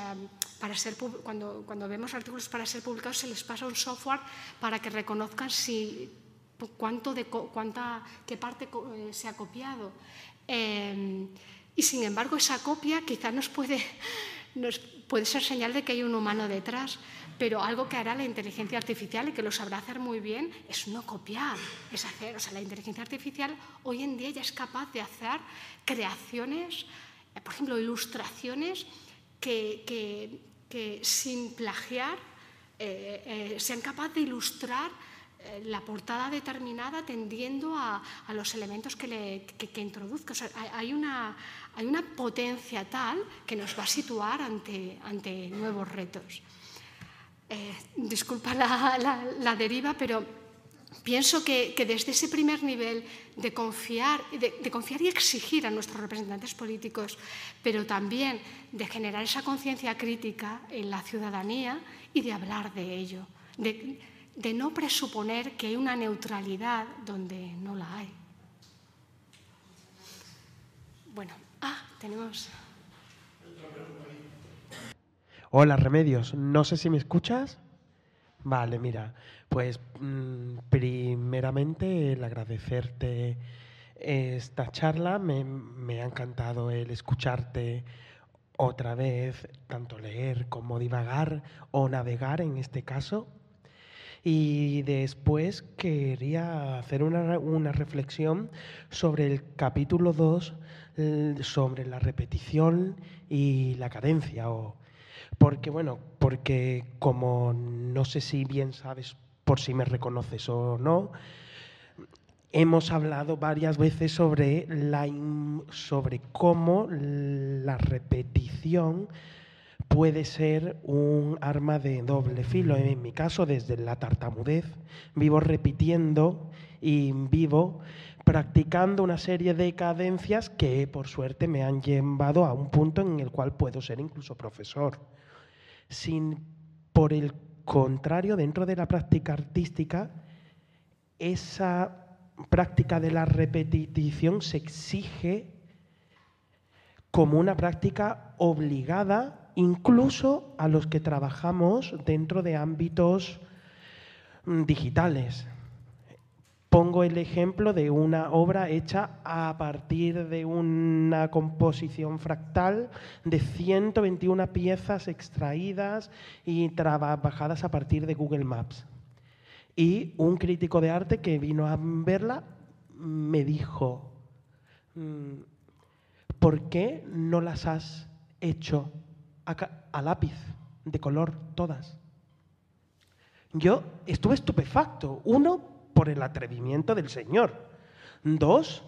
para ser cuando, cuando vemos artículos para ser publicados se les pasa un software para que reconozcan si cuánto de cuánta qué parte se ha copiado y sin embargo, esa copia quizá nos puede, nos puede ser señal de que hay un humano detrás, pero algo que hará la inteligencia artificial y que lo sabrá hacer muy bien es no copiar, es hacer. O sea, la inteligencia artificial hoy en día ya es capaz de hacer creaciones, eh, por ejemplo, ilustraciones que, que, sin plagiar eh, eh, sean capaces de ilustrar eh, la portada determinada tendiendo a, los elementos que, le, introduzca. hay, una, hay una potencia tal que nos va a situar ante, ante nuevos retos. Eh, disculpa la, deriva, pero pienso que, desde ese primer nivel de confiar, de, confiar y exigir a nuestros representantes políticos, pero también de generar esa conciencia crítica en la ciudadanía y de hablar de ello, de no presuponer que hay una neutralidad donde no la hay. Bueno, ah, tenemos... Hola, Remedios. No sé si me escuchas. Vale, mira, pues mm, primeramente el agradecerte esta charla. Me, me ha encantado el escucharte otra vez, tanto leer como divagar o navegar en este caso y después quería hacer una, reflexión sobre el capítulo 2, sobre la repetición y la cadencia. O, porque, bueno, porque como no sé si bien sabes por si me reconoces o no, hemos hablado varias veces sobre, la, sobre cómo la repetición puede ser un arma de doble filo. En mi caso, desde la tartamudez, vivo repitiendo y vivo practicando una serie de cadencias que por suerte me han llevado a un punto en el cual puedo ser incluso profesor. Sin, por el contrario, dentro de la práctica artística, esa práctica de la repetición se exige como una práctica obligada incluso a los que trabajamos dentro de ámbitos mm, digitales. Pongo el ejemplo de una obra hecha a partir de una composición fractal de 121 piezas extraídas y trabajadas a partir de Google Maps. Y un crítico de arte que vino a verla me dijo, mm, ¿por qué no las has hecho a, lápiz, de color, todas? Yo estuve estupefacto. Uno, por el atrevimiento del señor. Dos,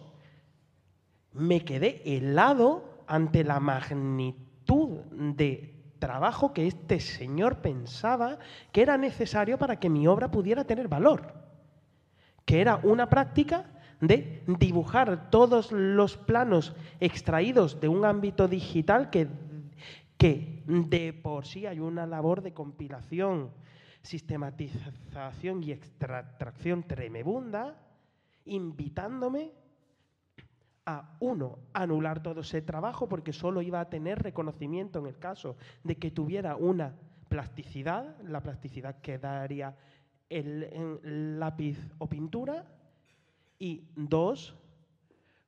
me quedé helado ante la magnitud de trabajo que este señor pensaba que era necesario para que mi obra pudiera tener valor, que era una práctica de dibujar todos los planos extraídos de un ámbito digital que, que de por sí hay una labor de compilación, sistematización y extracción tremebunda, invitándome a, uno, anular todo ese trabajo porque solo iba a tener reconocimiento en el caso de que tuviera una plasticidad, la plasticidad que daría el, lápiz o pintura, y dos,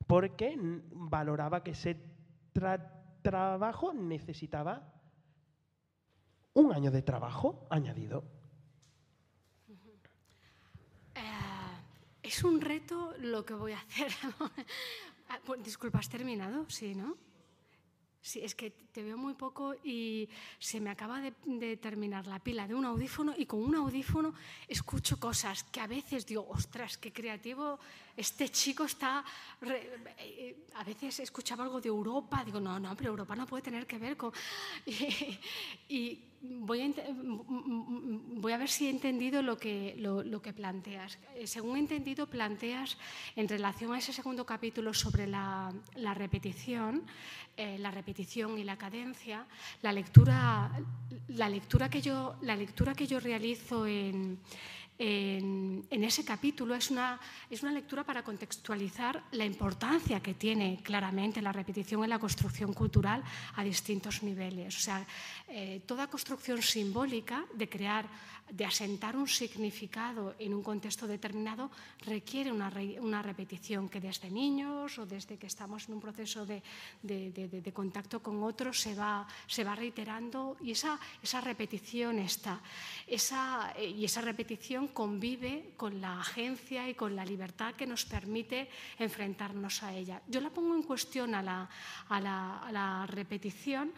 porque valoraba que ese trabajo necesitaba un año de trabajo añadido. Eh, es un reto lo que voy a hacer. Disculpa, ¿has terminado? Sí, ¿no? Sí, es que te veo muy poco y se me acaba de, terminar la pila de un audífono y con un audífono escucho cosas que a veces digo, ostras, qué creativo, este chico está... Eh, a veces escuchaba algo de Europa, digo, no, no, pero Europa no puede tener que ver con... y, voy, a, voy a, ver si he entendido lo que, lo, que planteas. Eh, según he entendido, planteas en relación a ese segundo capítulo sobre la, la repetición, eh, la repetición y la cadencia, la lectura, la lectura, que, yo, la lectura que yo realizo en en, ese capítulo es una, es una lectura para contextualizar la importancia que tiene claramente la repetición en la construcción cultural a distintos niveles. O sea, eh, toda construcción simbólica de crear de asentar un significado en un contexto determinado requiere una, una repetición que desde niños o desde que estamos en un proceso de, de, de, contacto con otros se va, se va reiterando y esa, esa repetición está. Esa, y esa repetición convive con la agencia y con la libertad que nos permite enfrentarnos a ella. Yo la pongo en cuestión a la, a la, a la repetición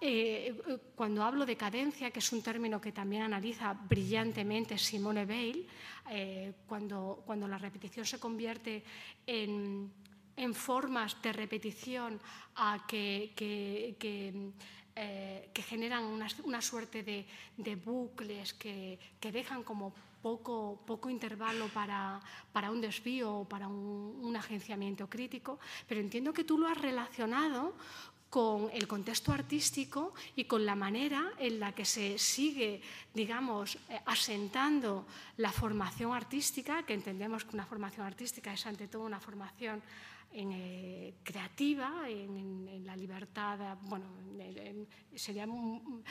eh, eh, cuando hablo de cadencia, que es un término que también analiza brillantemente Simone Weil, eh, cuando, cuando, la repetición se convierte en, en formas de repetición a que, que, que, que generan una, una suerte de, de bucles que, dejan como poco, poco intervalo para, para, un desvío o para un, un, agenciamiento crítico, pero entiendo que tú lo has relacionado con el contexto artístico y con la manera en la que se sigue, digamos, eh, asentando la formación artística, que entendemos que una formación artística es ante todo una formación en, eh, creativa, en, la libertad, bueno, sería,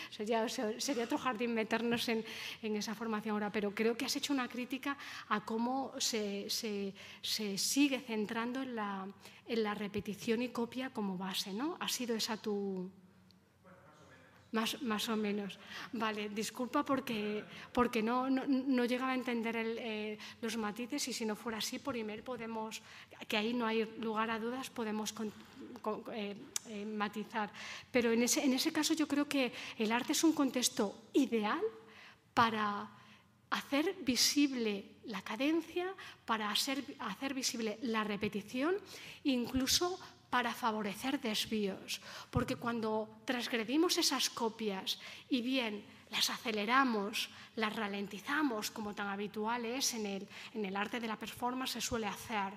sería, sería, otro jardín meternos en, esa formación ahora, pero creo que has hecho una crítica a cómo se, se, se sigue centrando en la, en la repetición y copia como base, ¿no? ¿Ha sido esa tu, más, más, o menos. Vale, disculpa porque, porque no, no, no llegaba a entender el, eh, los matices y si no fuera así por email podemos, que ahí no hay lugar a dudas, podemos con, eh, eh, matizar. Pero en ese, en ese caso yo creo que el arte es un contexto ideal para hacer visible la cadencia, para hacer, hacer visible la repetición, incluso para favorecer desvíos, porque cuando transgredimos esas copias y bien las aceleramos, las ralentizamos, como tan habitual es en el, en el arte de la performance se suele hacer,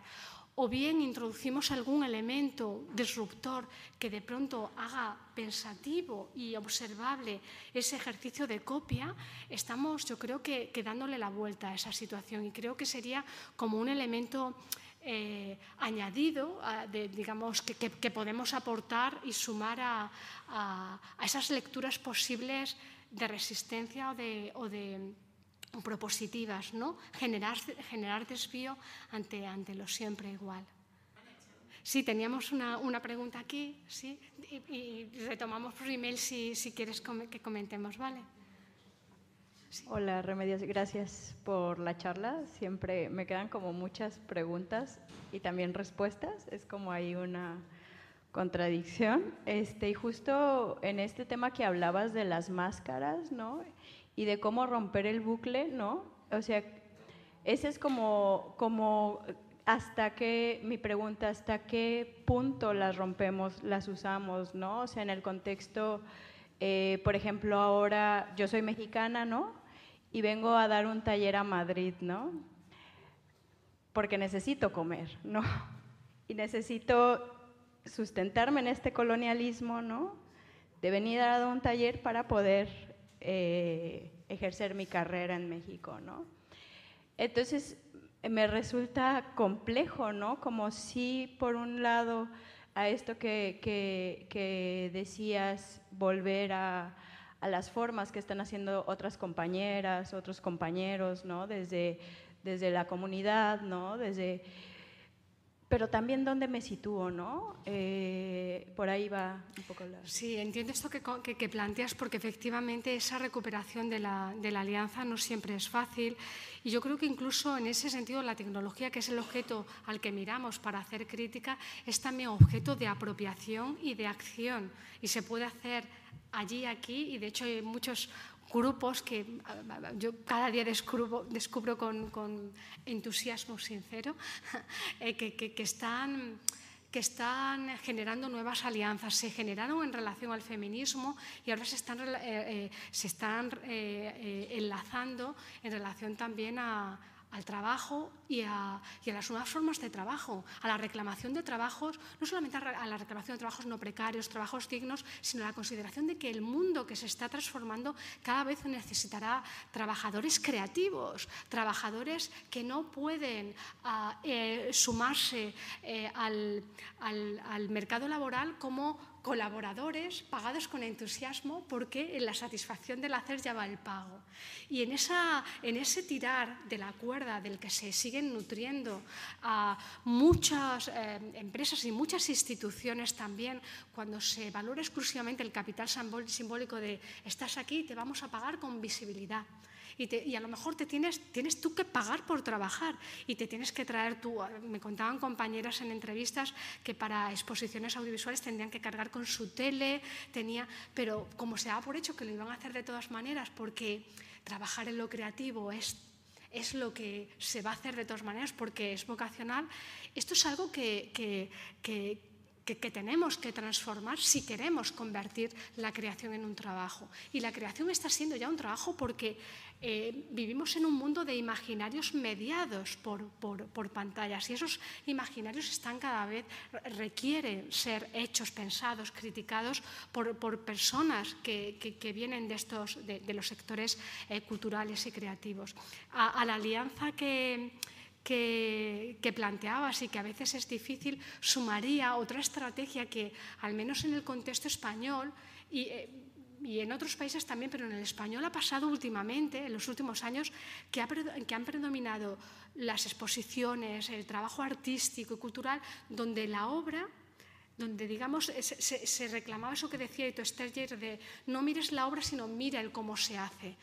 o bien introducimos algún elemento disruptor que de pronto haga pensativo y observable ese ejercicio de copia, estamos yo creo que, que dándole la vuelta a esa situación. Y creo que sería como un elemento eh, añadido, de, digamos, que, que, podemos aportar y sumar a, a, a, esas lecturas posibles de resistencia o de, o de propositivas, ¿no? generar, generar desvío ante, ante lo siempre igual. Sí, teníamos una, una pregunta aquí, sí, y, y retomamos por email si, si quieres que comentemos, ¿vale? Hola, Remedios, gracias por la charla. Siempre me quedan como muchas preguntas y también respuestas. Es como hay una contradicción. Este, y justo en este tema que hablabas de las máscaras, ¿no? Y de cómo romper el bucle, ¿no? O sea, ese es como, como hasta qué, mi pregunta, hasta qué punto las rompemos, las usamos, ¿no? O sea, en el contexto, eh, por ejemplo, ahora yo soy mexicana, ¿no? Y vengo a dar un taller a Madrid, ¿no? Porque necesito comer, ¿no? Y necesito sustentarme en este colonialismo, ¿no? De venir a dar un taller para poder eh, ejercer mi carrera en México, ¿no? Entonces, me resulta complejo, ¿no? Como si, por un lado, a esto que, que decías, volver a, a las formas que están haciendo otras compañeras, otros compañeros, ¿no? Desde, desde la comunidad, ¿no? Desde, pero también dónde me sitúo, ¿no? Eh, por ahí va un poco la... Sí, entiendo esto que, que, planteas porque efectivamente esa recuperación de la, de la, alianza no siempre es fácil y yo creo que incluso en ese sentido la tecnología, que es el objeto al que miramos para hacer crítica, es también objeto de apropiación y de acción y se puede hacer allí, aquí, y de hecho hay muchos grupos que yo cada día descubro, descubro con, entusiasmo sincero eh, que, que, que, están que están generando nuevas alianzas. Se generaron en relación al feminismo y ahora se están, eh, eh, se están enlazando en relación también a, al trabajo y a, las nuevas formas de trabajo, a la reclamación de trabajos, no solamente a la reclamación de trabajos no precarios, trabajos dignos, sino a la consideración de que el mundo que se está transformando cada vez necesitará trabajadores creativos, trabajadores que no pueden ah, eh, sumarse eh, al, al mercado laboral como colaboradores pagados con entusiasmo porque en la satisfacción del hacer ya va el pago. Y en, esa, en ese tirar de la cuerda del que se siguen nutriendo a muchas eh, empresas y muchas instituciones también, cuando se valora exclusivamente el capital simbólico de estás aquí, te vamos a pagar con visibilidad y, a lo mejor te tienes, tienes tú que pagar por trabajar y te tienes que traer tú. Me contaban compañeras en entrevistas que para exposiciones audiovisuales tendrían que cargar con su tele, tenía, pero como se da por hecho que lo iban a hacer de todas maneras porque trabajar en lo creativo es es lo que se va a hacer de todas maneras porque es vocacional. Esto es algo que, que, que, que, tenemos que transformar si queremos convertir la creación en un trabajo. Y la creación está siendo ya un trabajo porque eh, vivimos en un mundo de imaginarios mediados por, por, pantallas y esos imaginarios están cada vez, requieren ser hechos, pensados, criticados por, por personas que, que, vienen de, estos, de, los sectores eh, culturales y creativos. a la alianza que que, planteabas y que a veces es difícil, sumaría otra estrategia que, al menos en el contexto español, y, eh, y en otros países también, pero en el español ha pasado últimamente, en los últimos años, que, que, han predominado las exposiciones, el trabajo artístico y cultural, donde la obra donde digamos se, reclamaba eso que decía Ito Sterger de no mires la obra sino mira el cómo se hace,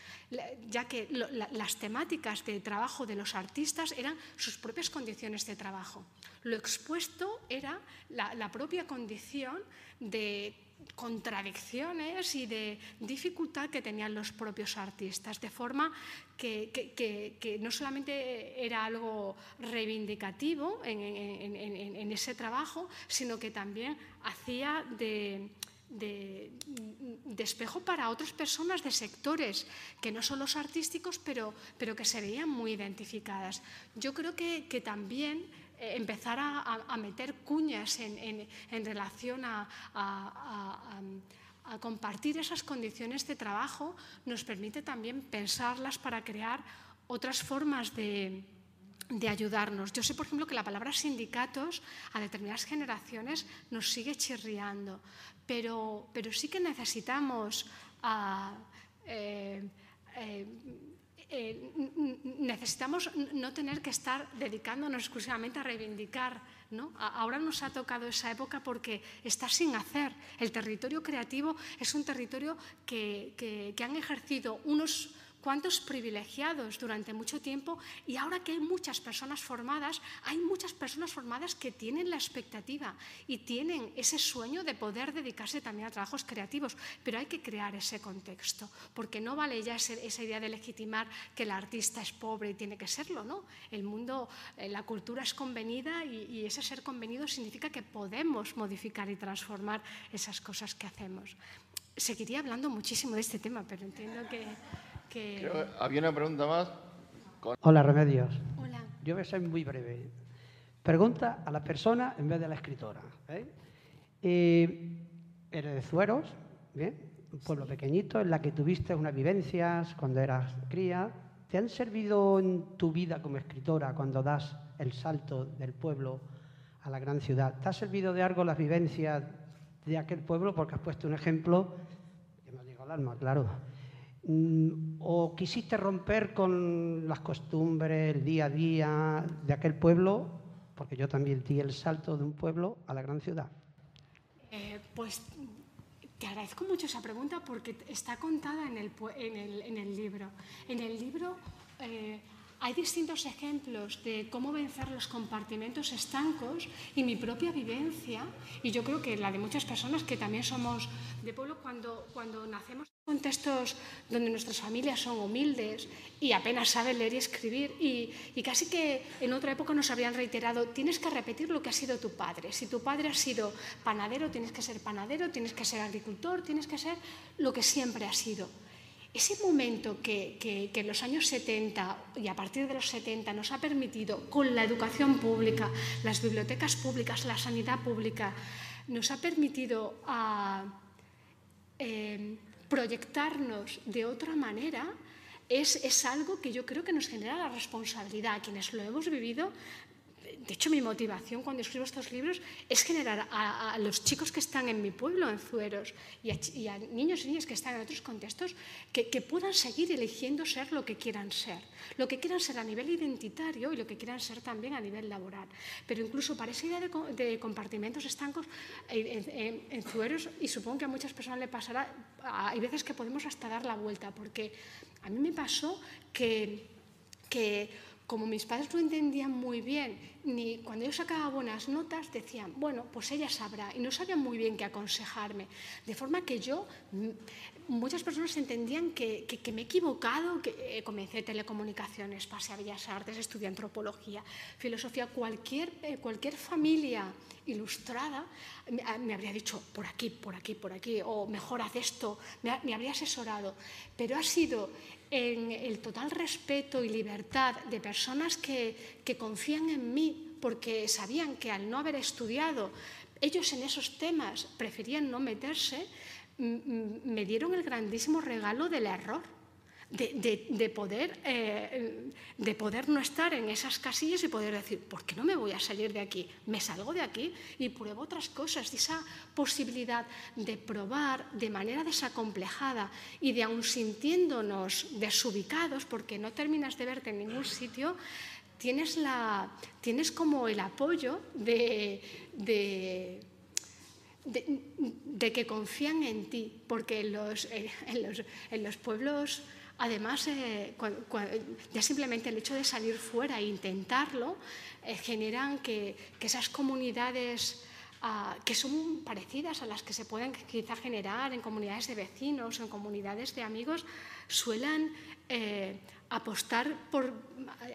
ya que las temáticas de trabajo de los artistas eran sus propias condiciones de trabajo. Lo expuesto era la propia condición de contradicciones y de dificultad que tenían los propios artistas, de forma que, no solamente era algo reivindicativo en, ese trabajo, sino que también hacía de, de, para otras personas de sectores que no son los artísticos, pero, pero que se veían muy identificadas. Yo creo que, que también empezar a, meter cuñas en, relación a, compartir esas condiciones de trabajo nos permite también pensarlas para crear otras formas de, ayudarnos. Yo sé, por ejemplo, que la palabra sindicatos a determinadas generaciones nos sigue chirriando, pero, pero sí que necesitamos eh, eh, eh, necesitamos no tener que estar dedicándonos exclusivamente a reivindicar. ¿no? Ahora nos ha tocado esa época porque está sin hacer. El territorio creativo es un territorio que, que, han ejercido unos cuántos privilegiados durante mucho tiempo y ahora que hay muchas personas formadas, hay muchas personas formadas que tienen la expectativa y tienen ese sueño de poder dedicarse también a trabajos creativos, pero hay que crear ese contexto, porque no vale ya esa idea de legitimar que el artista es pobre y tiene que serlo, ¿no? El mundo, eh, la cultura es convenida y, y ese ser convenido significa que podemos modificar y transformar esas cosas que hacemos. Seguiría hablando muchísimo de este tema, pero entiendo que... había una pregunta más. Hola, Remedios. Hola. Yo voy a ser muy breve. Pregunta a la persona en vez de a la escritora. ¿eh? Eh, eres de Zueros, ¿bien? un pueblo pequeñito en la que tuviste unas vivencias cuando eras cría. ¿Te han servido en tu vida como escritora cuando das el salto del pueblo a la gran ciudad? ¿Te ha servido de algo las vivencias de aquel pueblo? Porque has puesto un ejemplo que me llegado al alma, claro. Mm, ¿O quisiste romper con las costumbres, el día a día de aquel pueblo? Porque yo también di el salto de un pueblo a la gran ciudad. Eh, pues te agradezco mucho esa pregunta porque está contada en el, en el, en el libro. En el libro eh, hay distintos ejemplos de cómo vencer los compartimentos estancos y mi propia vivencia, y yo creo que la de muchas personas que también somos de pueblo, cuando, cuando nacemos en contextos donde nuestras familias son humildes y apenas saben leer y escribir, y, y casi que en otra época nos habrían reiterado, tienes que repetir lo que ha sido tu padre. Si tu padre ha sido panadero, tienes que ser panadero, tienes que ser agricultor, tienes que ser lo que siempre ha sido. Ese momento que, en los años 70 y a partir de los 70 nos ha permitido, con la educación pública, las bibliotecas públicas, la sanidad pública, nos ha permitido ah, eh, proyectarnos de otra manera, es, es, algo que yo creo que nos genera la responsabilidad. A quienes lo hemos vivido de hecho, mi motivación cuando escribo estos libros es generar a, los chicos que están en mi pueblo, en Zueros, y a, niños y niñas que están en otros contextos, que, puedan seguir eligiendo ser lo que quieran ser, lo que quieran ser a nivel identitario y lo que quieran ser también a nivel laboral. Pero incluso para esa idea de, compartimentos estancos en, Zueros, y supongo que a muchas personas le pasará, hay veces que podemos hasta dar la vuelta, porque a mí me pasó que, que como mis padres lo entendían muy bien, ni cuando yo sacaba buenas notas decían, bueno, pues ella sabrá, y no sabían muy bien qué aconsejarme. De forma que yo, muchas personas entendían que, me he equivocado, que eh, comencé telecomunicaciones, pasé a Bellas Artes, estudié antropología, filosofía, cualquier, eh, cualquier familia ilustrada me, habría dicho por aquí, por aquí, por aquí, o mejor haz esto, me habría asesorado. Pero ha sido en el total respeto y libertad de personas que, que confían en mí porque sabían que al no haber estudiado, ellos en esos temas preferían no meterse, me dieron el grandísimo regalo del error de, poder, eh, de poder no estar en esas casillas y poder decir, ¿por qué no me voy a salir de aquí? Me salgo de aquí y pruebo otras cosas. esa posibilidad de probar de manera desacomplejada y de aún sintiéndonos desubicados, porque no terminas de verte en ningún sitio, tienes, la, tienes como el apoyo de, de de, que confían en ti, porque los, eh, en los, en los pueblos Además, eh, ya simplemente el hecho de salir fuera e intentarlo eh, generan que, esas comunidades ah, que son parecidas a las que se pueden quizá generar en comunidades de vecinos o en comunidades de amigos, suelan eh, apostar por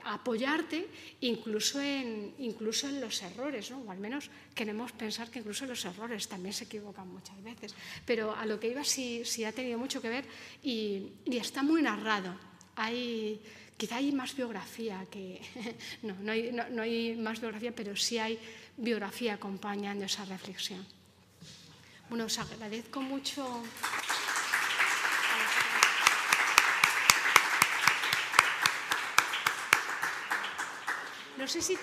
apoyarte incluso en, incluso en los errores, ¿no? o al menos queremos pensar que incluso en los errores también se equivocan muchas veces. Pero a lo que iba sí, sí ha tenido mucho que ver y, y está muy narrado. Hay, quizá hay más biografía que... no, no hay, no, no hay más biografía, pero sí hay biografía acompañando esa reflexión. Bueno, os agradezco mucho. No sé si